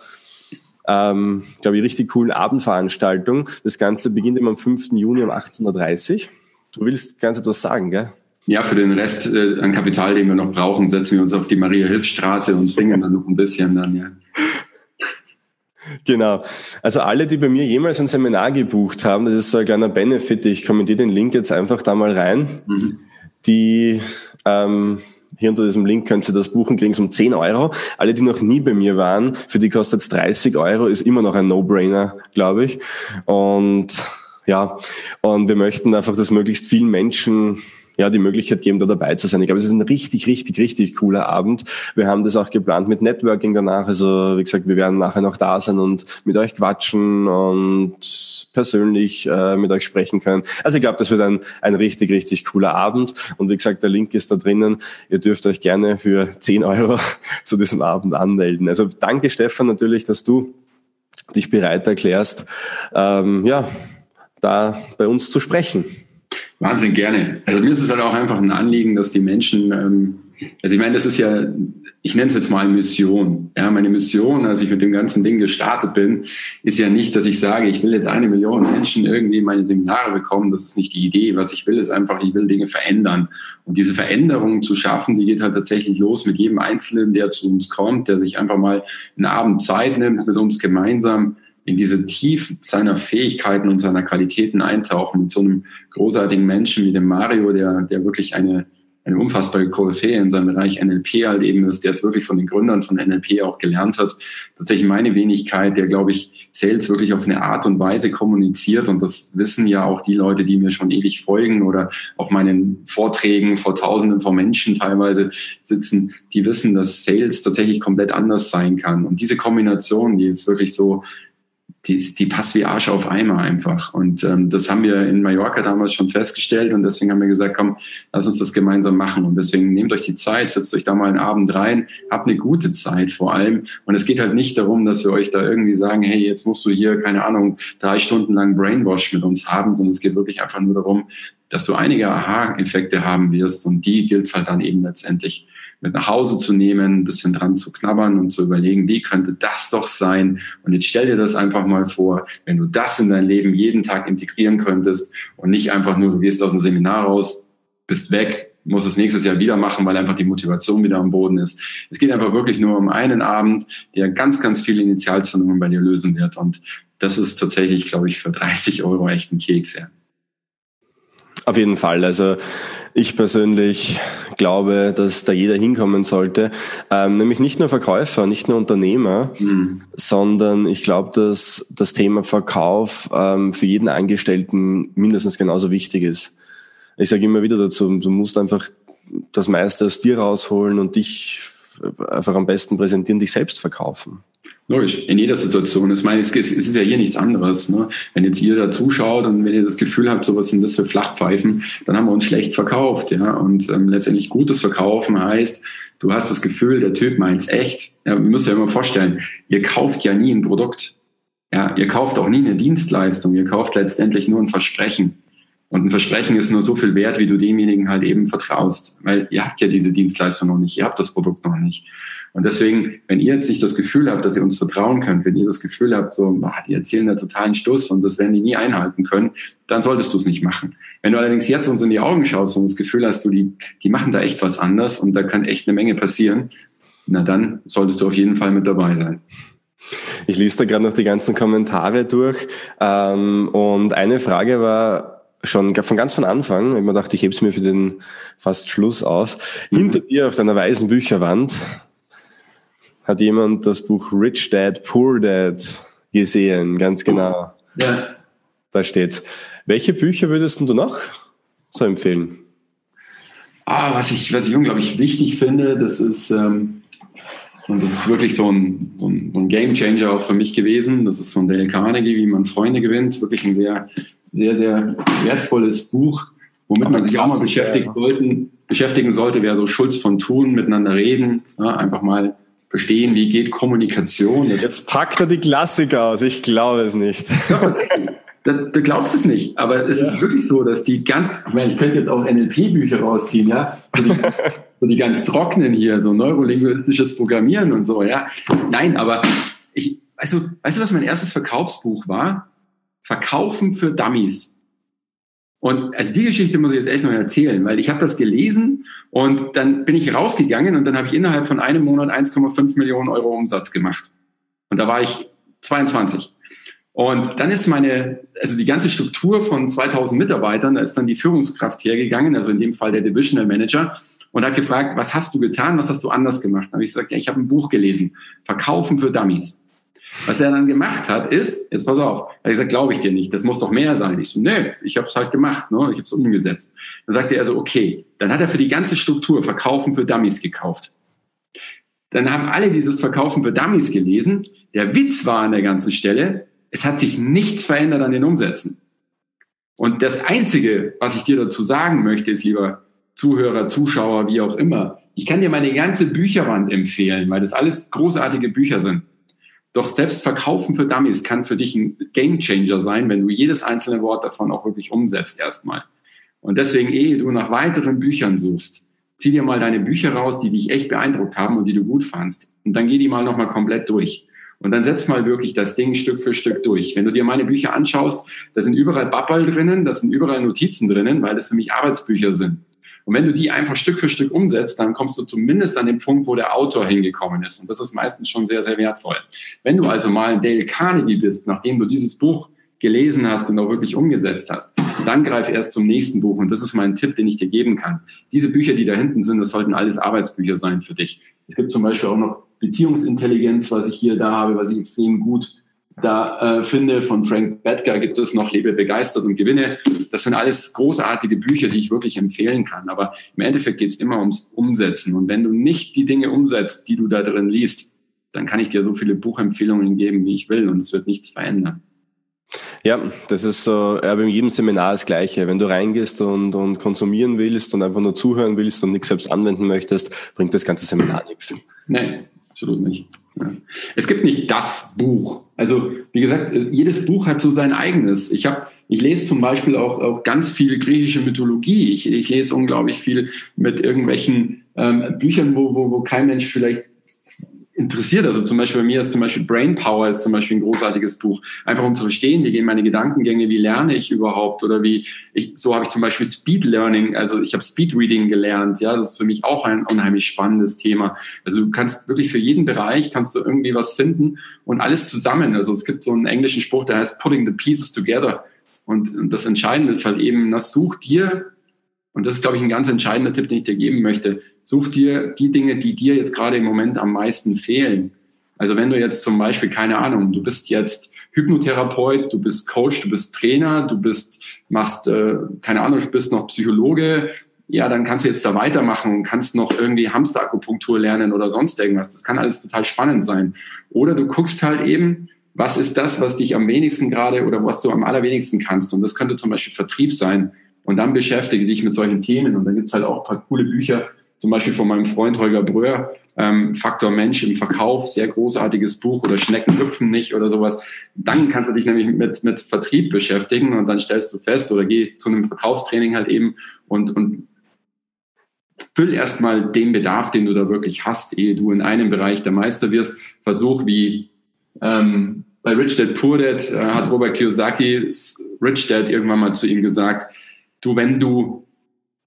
ähm, glaube ich, richtig coolen Abendveranstaltung. Das Ganze beginnt immer am 5. Juni um 18.30 Uhr. Du willst ganz etwas sagen, gell? Ja, für den Rest äh, an Kapital, den wir noch brauchen, setzen wir uns auf die Maria-Hilf-Straße und singen dann noch ein bisschen dann, ja. Genau. Also alle, die bei mir jemals ein Seminar gebucht haben, das ist so ein kleiner Benefit, ich kommentiere den Link jetzt einfach da mal rein. Mhm. Die ähm, hier unter diesem Link könnt ihr das buchen, kriegen es um 10 Euro. Alle, die noch nie bei mir waren, für die kostet es 30 Euro, ist immer noch ein No-Brainer, glaube ich. Und ja, und wir möchten einfach, dass möglichst vielen Menschen ja, die Möglichkeit geben, da dabei zu sein. Ich glaube, es ist ein richtig, richtig, richtig cooler Abend. Wir haben das auch geplant mit Networking danach. Also, wie gesagt, wir werden nachher noch da sein und mit euch quatschen und persönlich äh, mit euch sprechen können. Also, ich glaube, das wird ein, ein richtig, richtig cooler Abend. Und wie gesagt, der Link ist da drinnen. Ihr dürft euch gerne für 10 Euro [laughs] zu diesem Abend anmelden. Also, danke, Stefan, natürlich, dass du dich bereit erklärst, ähm, ja, da bei uns zu sprechen. Wahnsinn, gerne. Also mir ist es halt auch einfach ein Anliegen, dass die Menschen, ähm, also ich meine, das ist ja, ich nenne es jetzt mal Mission. Ja, meine Mission, als ich mit dem ganzen Ding gestartet bin, ist ja nicht, dass ich sage, ich will jetzt eine Million Menschen irgendwie in meine Seminare bekommen. Das ist nicht die Idee. Was ich will, ist einfach, ich will Dinge verändern. Und diese Veränderung zu schaffen, die geht halt tatsächlich los mit jedem Einzelnen, der zu uns kommt, der sich einfach mal einen Abend Zeit nimmt, mit uns gemeinsam in diese Tiefe seiner Fähigkeiten und seiner Qualitäten eintauchen mit so einem großartigen Menschen wie dem Mario, der, der wirklich eine, eine unfassbare Koryphäe in seinem Bereich NLP halt eben ist, der es wirklich von den Gründern von NLP auch gelernt hat. Tatsächlich meine Wenigkeit, der, glaube ich, Sales wirklich auf eine Art und Weise kommuniziert und das wissen ja auch die Leute, die mir schon ewig folgen oder auf meinen Vorträgen vor Tausenden von Menschen teilweise sitzen, die wissen, dass Sales tatsächlich komplett anders sein kann. Und diese Kombination, die ist wirklich so die, die passt wie Arsch auf Eimer einfach. Und ähm, das haben wir in Mallorca damals schon festgestellt und deswegen haben wir gesagt, komm, lass uns das gemeinsam machen. Und deswegen nehmt euch die Zeit, setzt euch da mal einen Abend rein, habt eine gute Zeit vor allem. Und es geht halt nicht darum, dass wir euch da irgendwie sagen, hey, jetzt musst du hier, keine Ahnung, drei Stunden lang Brainwash mit uns haben, sondern es geht wirklich einfach nur darum, dass du einige Aha-Effekte haben wirst und die gilt es halt dann eben letztendlich mit nach Hause zu nehmen, ein bisschen dran zu knabbern und zu überlegen, wie könnte das doch sein? Und jetzt stell dir das einfach mal vor, wenn du das in dein Leben jeden Tag integrieren könntest und nicht einfach nur, du gehst aus dem Seminar raus, bist weg muss es nächstes Jahr wieder machen, weil einfach die Motivation wieder am Boden ist. Es geht einfach wirklich nur um einen Abend, der ganz, ganz viele Initialzündungen bei dir lösen wird. Und das ist tatsächlich, glaube ich, für 30 Euro echt ein Keks. Ja. Auf jeden Fall. Also ich persönlich glaube, dass da jeder hinkommen sollte. Ähm, nämlich nicht nur Verkäufer, nicht nur Unternehmer, mhm. sondern ich glaube, dass das Thema Verkauf ähm, für jeden Angestellten mindestens genauso wichtig ist. Ich sage immer wieder dazu, du musst einfach das meiste aus dir rausholen und dich einfach am besten präsentieren, dich selbst verkaufen. Logisch, in jeder Situation. Ich meine, es ist ja hier nichts anderes. Ne? Wenn jetzt ihr da zuschaut und wenn ihr das Gefühl habt, so was sind das für Flachpfeifen, dann haben wir uns schlecht verkauft. Ja? Und ähm, letztendlich gutes Verkaufen heißt, du hast das Gefühl, der Typ meint's echt. Ja, ihr müsst ja immer vorstellen, ihr kauft ja nie ein Produkt. Ja, ihr kauft auch nie eine Dienstleistung. Ihr kauft letztendlich nur ein Versprechen. Und ein Versprechen ist nur so viel wert, wie du demjenigen halt eben vertraust. Weil ihr habt ja diese Dienstleistung noch nicht, ihr habt das Produkt noch nicht. Und deswegen, wenn ihr jetzt nicht das Gefühl habt, dass ihr uns vertrauen könnt, wenn ihr das Gefühl habt, so, boah, die erzählen da totalen Stuss und das werden die nie einhalten können, dann solltest du es nicht machen. Wenn du allerdings jetzt uns in die Augen schaust und das Gefühl hast, du, die, die machen da echt was anders und da kann echt eine Menge passieren, na dann solltest du auf jeden Fall mit dabei sein. Ich lese da gerade noch die ganzen Kommentare durch ähm, und eine Frage war, schon von ganz von Anfang, ich mir dachte, ich hebe es mir für den fast Schluss auf. Mhm. Hinter dir auf deiner weißen Bücherwand hat jemand das Buch Rich Dad, Poor Dad gesehen, ganz genau. Ja. Da steht. Welche Bücher würdest du noch so empfehlen? Ah, was ich, was ich unglaublich wichtig finde, das ist, ähm, und das ist wirklich so ein, so ein, so ein Game Changer auch für mich gewesen. Das ist von Dale Carnegie, wie man Freunde gewinnt. Wirklich ein sehr, sehr, sehr wertvolles Buch, womit man sich auch mal beschäftigen, sollten, beschäftigen sollte, wäre so Schulz von Tun, miteinander reden, ja, einfach mal verstehen, wie geht Kommunikation. Das Jetzt packt er die Klassiker aus, ich glaube es nicht. [laughs] Da, da glaubst du es nicht, aber es ja. ist wirklich so, dass die ganz, ich meine, ich könnte jetzt auch NLP-Bücher rausziehen, ja, so die, [laughs] so die ganz trockenen hier, so neurolinguistisches Programmieren und so, ja. Nein, aber ich, du, weißt du, was mein erstes Verkaufsbuch war? Verkaufen für Dummies. Und also die Geschichte muss ich jetzt echt noch erzählen, weil ich habe das gelesen und dann bin ich rausgegangen und dann habe ich innerhalb von einem Monat 1,5 Millionen Euro Umsatz gemacht. Und da war ich 22. Und dann ist meine, also die ganze Struktur von 2000 Mitarbeitern, da ist dann die Führungskraft hergegangen, also in dem Fall der Divisional Manager, und hat gefragt, was hast du getan, was hast du anders gemacht? Dann habe ich gesagt, ja, ich habe ein Buch gelesen, Verkaufen für Dummies. Was er dann gemacht hat, ist, jetzt pass auf, er hat gesagt, glaube ich dir nicht, das muss doch mehr sein. Ich so, nee, ich habe es halt gemacht, ne? ich habe es umgesetzt. Dann sagte er so, okay, dann hat er für die ganze Struktur Verkaufen für Dummies gekauft. Dann haben alle dieses Verkaufen für Dummies gelesen. Der Witz war an der ganzen Stelle, es hat sich nichts verändert an den Umsätzen. Und das Einzige, was ich dir dazu sagen möchte, ist, lieber Zuhörer, Zuschauer, wie auch immer, ich kann dir meine ganze Bücherwand empfehlen, weil das alles großartige Bücher sind. Doch selbst Verkaufen für Dummies kann für dich ein Gamechanger sein, wenn du jedes einzelne Wort davon auch wirklich umsetzt erstmal. Und deswegen, ehe du nach weiteren Büchern suchst, zieh dir mal deine Bücher raus, die dich echt beeindruckt haben und die du gut fandst. Und dann geh die mal nochmal komplett durch. Und dann setz mal wirklich das Ding Stück für Stück durch. Wenn du dir meine Bücher anschaust, da sind überall Babbel drinnen, da sind überall Notizen drinnen, weil das für mich Arbeitsbücher sind. Und wenn du die einfach Stück für Stück umsetzt, dann kommst du zumindest an den Punkt, wo der Autor hingekommen ist. Und das ist meistens schon sehr, sehr wertvoll. Wenn du also mal ein Dale Carnegie bist, nachdem du dieses Buch gelesen hast und auch wirklich umgesetzt hast, dann greif erst zum nächsten Buch. Und das ist mein Tipp, den ich dir geben kann. Diese Bücher, die da hinten sind, das sollten alles Arbeitsbücher sein für dich. Es gibt zum Beispiel auch noch Beziehungsintelligenz, was ich hier da habe, was ich extrem gut da äh, finde, von Frank Bettger gibt es noch Lebe begeistert und gewinne. Das sind alles großartige Bücher, die ich wirklich empfehlen kann. Aber im Endeffekt geht es immer ums Umsetzen. Und wenn du nicht die Dinge umsetzt, die du da drin liest, dann kann ich dir so viele Buchempfehlungen geben, wie ich will, und es wird nichts verändern. Ja, das ist so, ja, in jedem Seminar das Gleiche. Wenn du reingehst und, und konsumieren willst und einfach nur zuhören willst und nichts selbst anwenden möchtest, bringt das ganze Seminar nichts. Nein, absolut nicht. Es gibt nicht das Buch. Also wie gesagt, jedes Buch hat so sein eigenes. Ich habe, ich lese zum Beispiel auch, auch ganz viel griechische Mythologie. Ich, ich lese unglaublich viel mit irgendwelchen ähm, Büchern, wo, wo, wo kein Mensch vielleicht interessiert. Also zum Beispiel bei mir ist zum Beispiel Brain Power ist zum Beispiel ein großartiges Buch. Einfach um zu verstehen, wie gehen meine Gedankengänge, wie lerne ich überhaupt oder wie ich, so habe ich zum Beispiel Speed Learning, also ich habe Speed Reading gelernt. Ja, das ist für mich auch ein unheimlich spannendes Thema. Also du kannst wirklich für jeden Bereich kannst du irgendwie was finden und alles zusammen. Also es gibt so einen englischen Spruch, der heißt Putting the Pieces Together. Und, und das Entscheidende ist halt eben, das such dir und das ist, glaube ich, ein ganz entscheidender Tipp, den ich dir geben möchte. Such dir die Dinge, die dir jetzt gerade im Moment am meisten fehlen. Also wenn du jetzt zum Beispiel, keine Ahnung, du bist jetzt Hypnotherapeut, du bist Coach, du bist Trainer, du bist, machst, äh, keine Ahnung, du bist noch Psychologe, ja, dann kannst du jetzt da weitermachen und kannst noch irgendwie Hamsterakupunktur lernen oder sonst irgendwas. Das kann alles total spannend sein. Oder du guckst halt eben, was ist das, was dich am wenigsten gerade oder was du am allerwenigsten kannst. Und das könnte zum Beispiel Vertrieb sein. Und dann beschäftige dich mit solchen Themen. Und dann gibt's halt auch ein paar coole Bücher, zum Beispiel von meinem Freund Holger Bröhr, ähm, Faktor Mensch im Verkauf, sehr großartiges Buch oder Schnecken hüpfen nicht oder sowas. Dann kannst du dich nämlich mit, mit Vertrieb beschäftigen und dann stellst du fest oder geh zu einem Verkaufstraining halt eben und, und füll erstmal den Bedarf, den du da wirklich hast, ehe du in einem Bereich der Meister wirst. Versuch wie ähm, bei Rich Dad Poor Dad äh, hat Robert Kiyosaki Rich Dad irgendwann mal zu ihm gesagt, du, wenn du,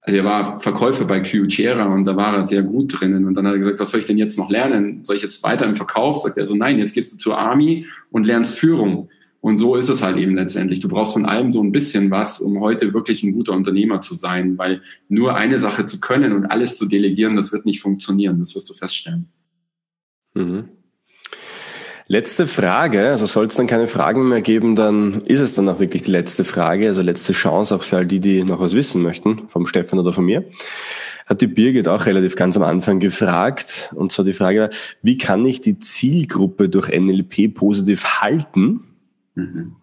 also er war Verkäufer bei Kyocera und da war er sehr gut drinnen und dann hat er gesagt, was soll ich denn jetzt noch lernen? Soll ich jetzt weiter im Verkauf? Sagt er so, nein, jetzt gehst du zur Army und lernst Führung. Und so ist es halt eben letztendlich. Du brauchst von allem so ein bisschen was, um heute wirklich ein guter Unternehmer zu sein, weil nur eine Sache zu können und alles zu delegieren, das wird nicht funktionieren. Das wirst du feststellen. Mhm. Letzte Frage, also soll es dann keine Fragen mehr geben, dann ist es dann auch wirklich die letzte Frage, also letzte Chance auch für all die, die noch was wissen möchten, vom Stefan oder von mir. Hat die Birgit auch relativ ganz am Anfang gefragt, und zwar die Frage, wie kann ich die Zielgruppe durch NLP positiv halten? Mhm.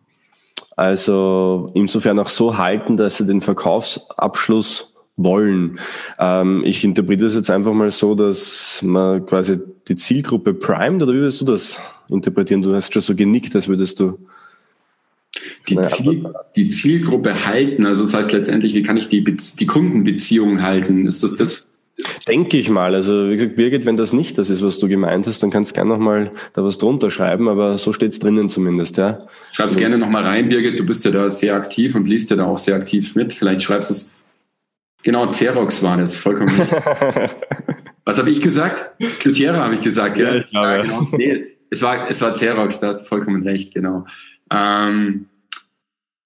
Also insofern auch so halten, dass sie den Verkaufsabschluss wollen. Ähm, ich interpretiere das jetzt einfach mal so, dass man quasi die Zielgruppe primed, oder wie würdest du das interpretieren? Du hast schon so genickt, als würdest du die, Ziel, die Zielgruppe halten, also das heißt letztendlich, wie kann ich die, die Kundenbeziehung halten? Ist das das? Denke ich mal. Also wie gesagt, Birgit, wenn das nicht das ist, was du gemeint hast, dann kannst du gerne nochmal da was drunter schreiben, aber so steht es drinnen zumindest, ja. Schreib es gerne nochmal rein, Birgit. Du bist ja da sehr aktiv und liest ja da auch sehr aktiv mit. Vielleicht schreibst du es Genau, Xerox war das, vollkommen [laughs] Was habe ich gesagt? Cutiera habe ich gesagt, ja, ich glaube. Ja, genau. nee, es war, es war Xerox, da hast du vollkommen recht, genau. Ähm,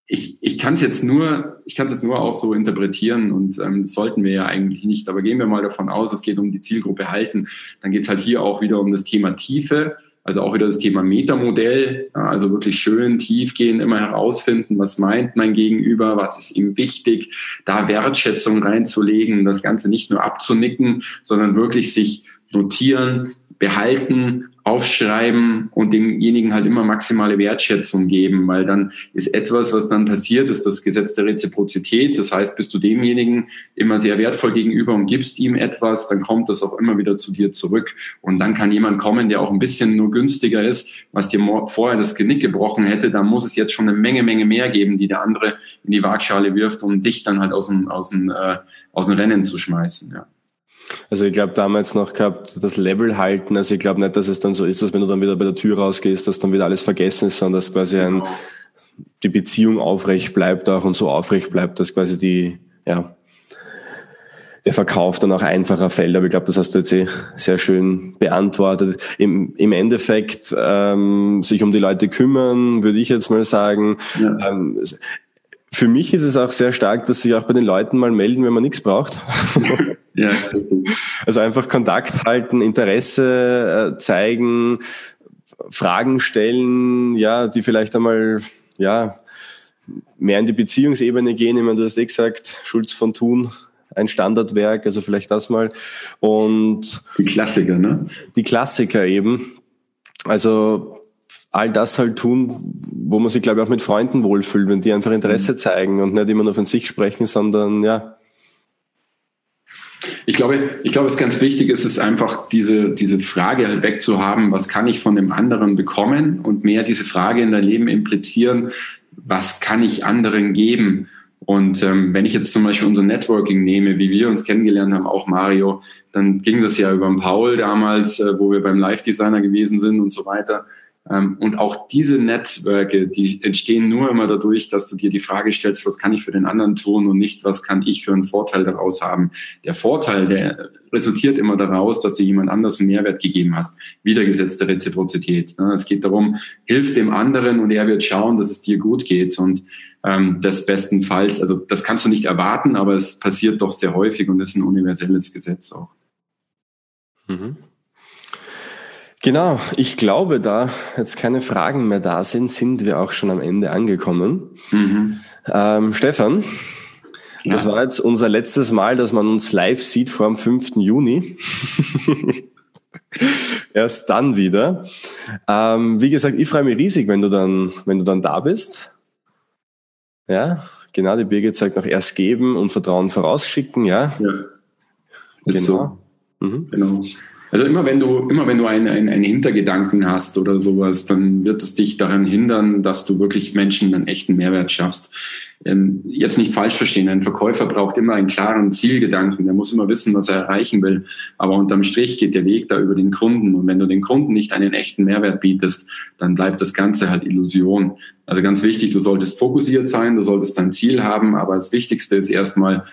ich, ich kann es jetzt nur, ich kann es jetzt nur auch so interpretieren und ähm, das sollten wir ja eigentlich nicht. Aber gehen wir mal davon aus, es geht um die Zielgruppe halten. Dann geht es halt hier auch wieder um das Thema Tiefe. Also auch wieder das Thema Metamodell, also wirklich schön tief gehen, immer herausfinden, was meint mein Gegenüber, was ist ihm wichtig, da Wertschätzung reinzulegen, das Ganze nicht nur abzunicken, sondern wirklich sich notieren, behalten, aufschreiben und demjenigen halt immer maximale Wertschätzung geben, weil dann ist etwas, was dann passiert, ist das Gesetz der Reziprozität. Das heißt, bist du demjenigen immer sehr wertvoll gegenüber und gibst ihm etwas, dann kommt das auch immer wieder zu dir zurück. Und dann kann jemand kommen, der auch ein bisschen nur günstiger ist, was dir vorher das Genick gebrochen hätte, dann muss es jetzt schon eine Menge, Menge mehr geben, die der andere in die Waagschale wirft, um dich dann halt aus dem, aus dem, äh, aus dem Rennen zu schmeißen. Ja. Also ich glaube damals noch gehabt, das Level halten. Also ich glaube nicht, dass es dann so ist, dass wenn du dann wieder bei der Tür rausgehst, dass dann wieder alles vergessen ist, sondern dass quasi ein, die Beziehung aufrecht bleibt auch und so aufrecht bleibt, dass quasi die, ja, der Verkauf dann auch einfacher fällt. Aber ich glaube, das hast du jetzt eh sehr schön beantwortet. Im, im Endeffekt ähm, sich um die Leute kümmern, würde ich jetzt mal sagen. Ja. Ähm, für mich ist es auch sehr stark, dass sich auch bei den Leuten mal melden, wenn man nichts braucht. [laughs] Ja. Also einfach Kontakt halten, Interesse äh, zeigen, Fragen stellen, ja, die vielleicht einmal, ja, mehr in die Beziehungsebene gehen. Ich meine, du hast eh gesagt, Schulz von Thun, ein Standardwerk, also vielleicht das mal. Und die Klassiker, ne? Die Klassiker eben. Also all das halt tun, wo man sich, glaube ich, auch mit Freunden wohlfühlt, wenn die einfach Interesse mhm. zeigen und nicht immer nur von sich sprechen, sondern ja, ich glaube, ich glaube, es ist ganz wichtig, ist es einfach diese, diese Frage halt wegzuhaben, was kann ich von dem anderen bekommen und mehr diese Frage in dein Leben implizieren, was kann ich anderen geben? Und ähm, wenn ich jetzt zum Beispiel unser Networking nehme, wie wir uns kennengelernt haben, auch Mario, dann ging das ja über den Paul damals, äh, wo wir beim Live-Designer gewesen sind und so weiter. Ähm, und auch diese Netzwerke, die entstehen nur immer dadurch, dass du dir die Frage stellst, was kann ich für den anderen tun und nicht, was kann ich für einen Vorteil daraus haben. Der Vorteil, der resultiert immer daraus, dass du jemand anders einen Mehrwert gegeben hast. Wiedergesetzte Reziprozität. Ne? Es geht darum, hilf dem anderen und er wird schauen, dass es dir gut geht. Und ähm, das bestenfalls, also das kannst du nicht erwarten, aber es passiert doch sehr häufig und ist ein universelles Gesetz auch. Mhm. Genau, ich glaube, da jetzt keine Fragen mehr da sind, sind wir auch schon am Ende angekommen. Mhm. Ähm, Stefan, ja. das war jetzt unser letztes Mal, dass man uns live sieht vor dem 5. Juni. [laughs] Erst dann wieder. Ähm, wie gesagt, ich freue mich riesig, wenn du dann, wenn du dann da bist. Ja, genau, die Birgit sagt noch erst geben und Vertrauen vorausschicken, ja. Ja. Genau. So. Mhm. Genau. Also immer wenn du, immer wenn du einen, einen, einen Hintergedanken hast oder sowas, dann wird es dich daran hindern, dass du wirklich Menschen einen echten Mehrwert schaffst. Ähm, jetzt nicht falsch verstehen, ein Verkäufer braucht immer einen klaren Zielgedanken, der muss immer wissen, was er erreichen will. Aber unterm Strich geht der Weg da über den Kunden. Und wenn du den Kunden nicht einen echten Mehrwert bietest, dann bleibt das Ganze halt Illusion. Also ganz wichtig, du solltest fokussiert sein, du solltest dein Ziel haben, aber das Wichtigste ist erstmal,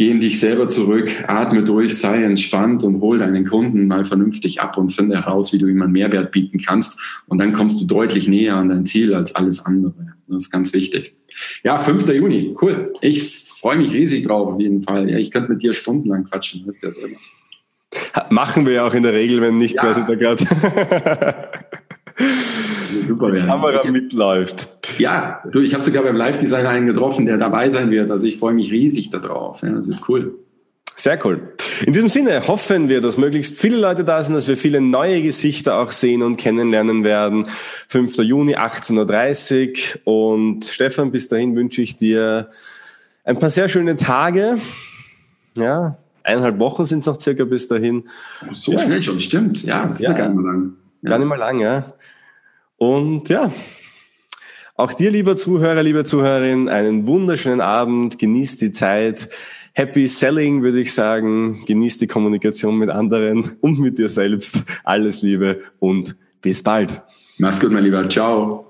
geh in dich selber zurück, atme durch, sei entspannt und hol deinen Kunden mal vernünftig ab und finde heraus, wie du ihm einen Mehrwert bieten kannst. Und dann kommst du deutlich näher an dein Ziel als alles andere. Das ist ganz wichtig. Ja, 5. Juni, cool. Ich freue mich riesig drauf auf jeden Fall. Ja, ich könnte mit dir stundenlang quatschen, weißt du ja selber. Machen wir ja auch in der Regel, wenn nicht ja. quasi da gerade super die Kamera mitläuft. Ja, du, ich habe sogar beim Live-Designer einen getroffen, der dabei sein wird. Also ich freue mich riesig darauf. Ja, das ist cool. Sehr cool. In diesem Sinne hoffen wir, dass möglichst viele Leute da sind, dass wir viele neue Gesichter auch sehen und kennenlernen werden. 5. Juni, 18.30 Uhr. Und Stefan, bis dahin wünsche ich dir ein paar sehr schöne Tage. Ja, eineinhalb Wochen sind es noch circa bis dahin. So ja. schnell schon, stimmt. Ja, das ist ja gar nicht mal lang. Ja. Gar nicht mal lang, ja. Und ja, auch dir, lieber Zuhörer, liebe Zuhörerin, einen wunderschönen Abend. Genießt die Zeit. Happy Selling, würde ich sagen. Genießt die Kommunikation mit anderen und mit dir selbst. Alles Liebe und bis bald. Mach's gut, mein Lieber. Ciao.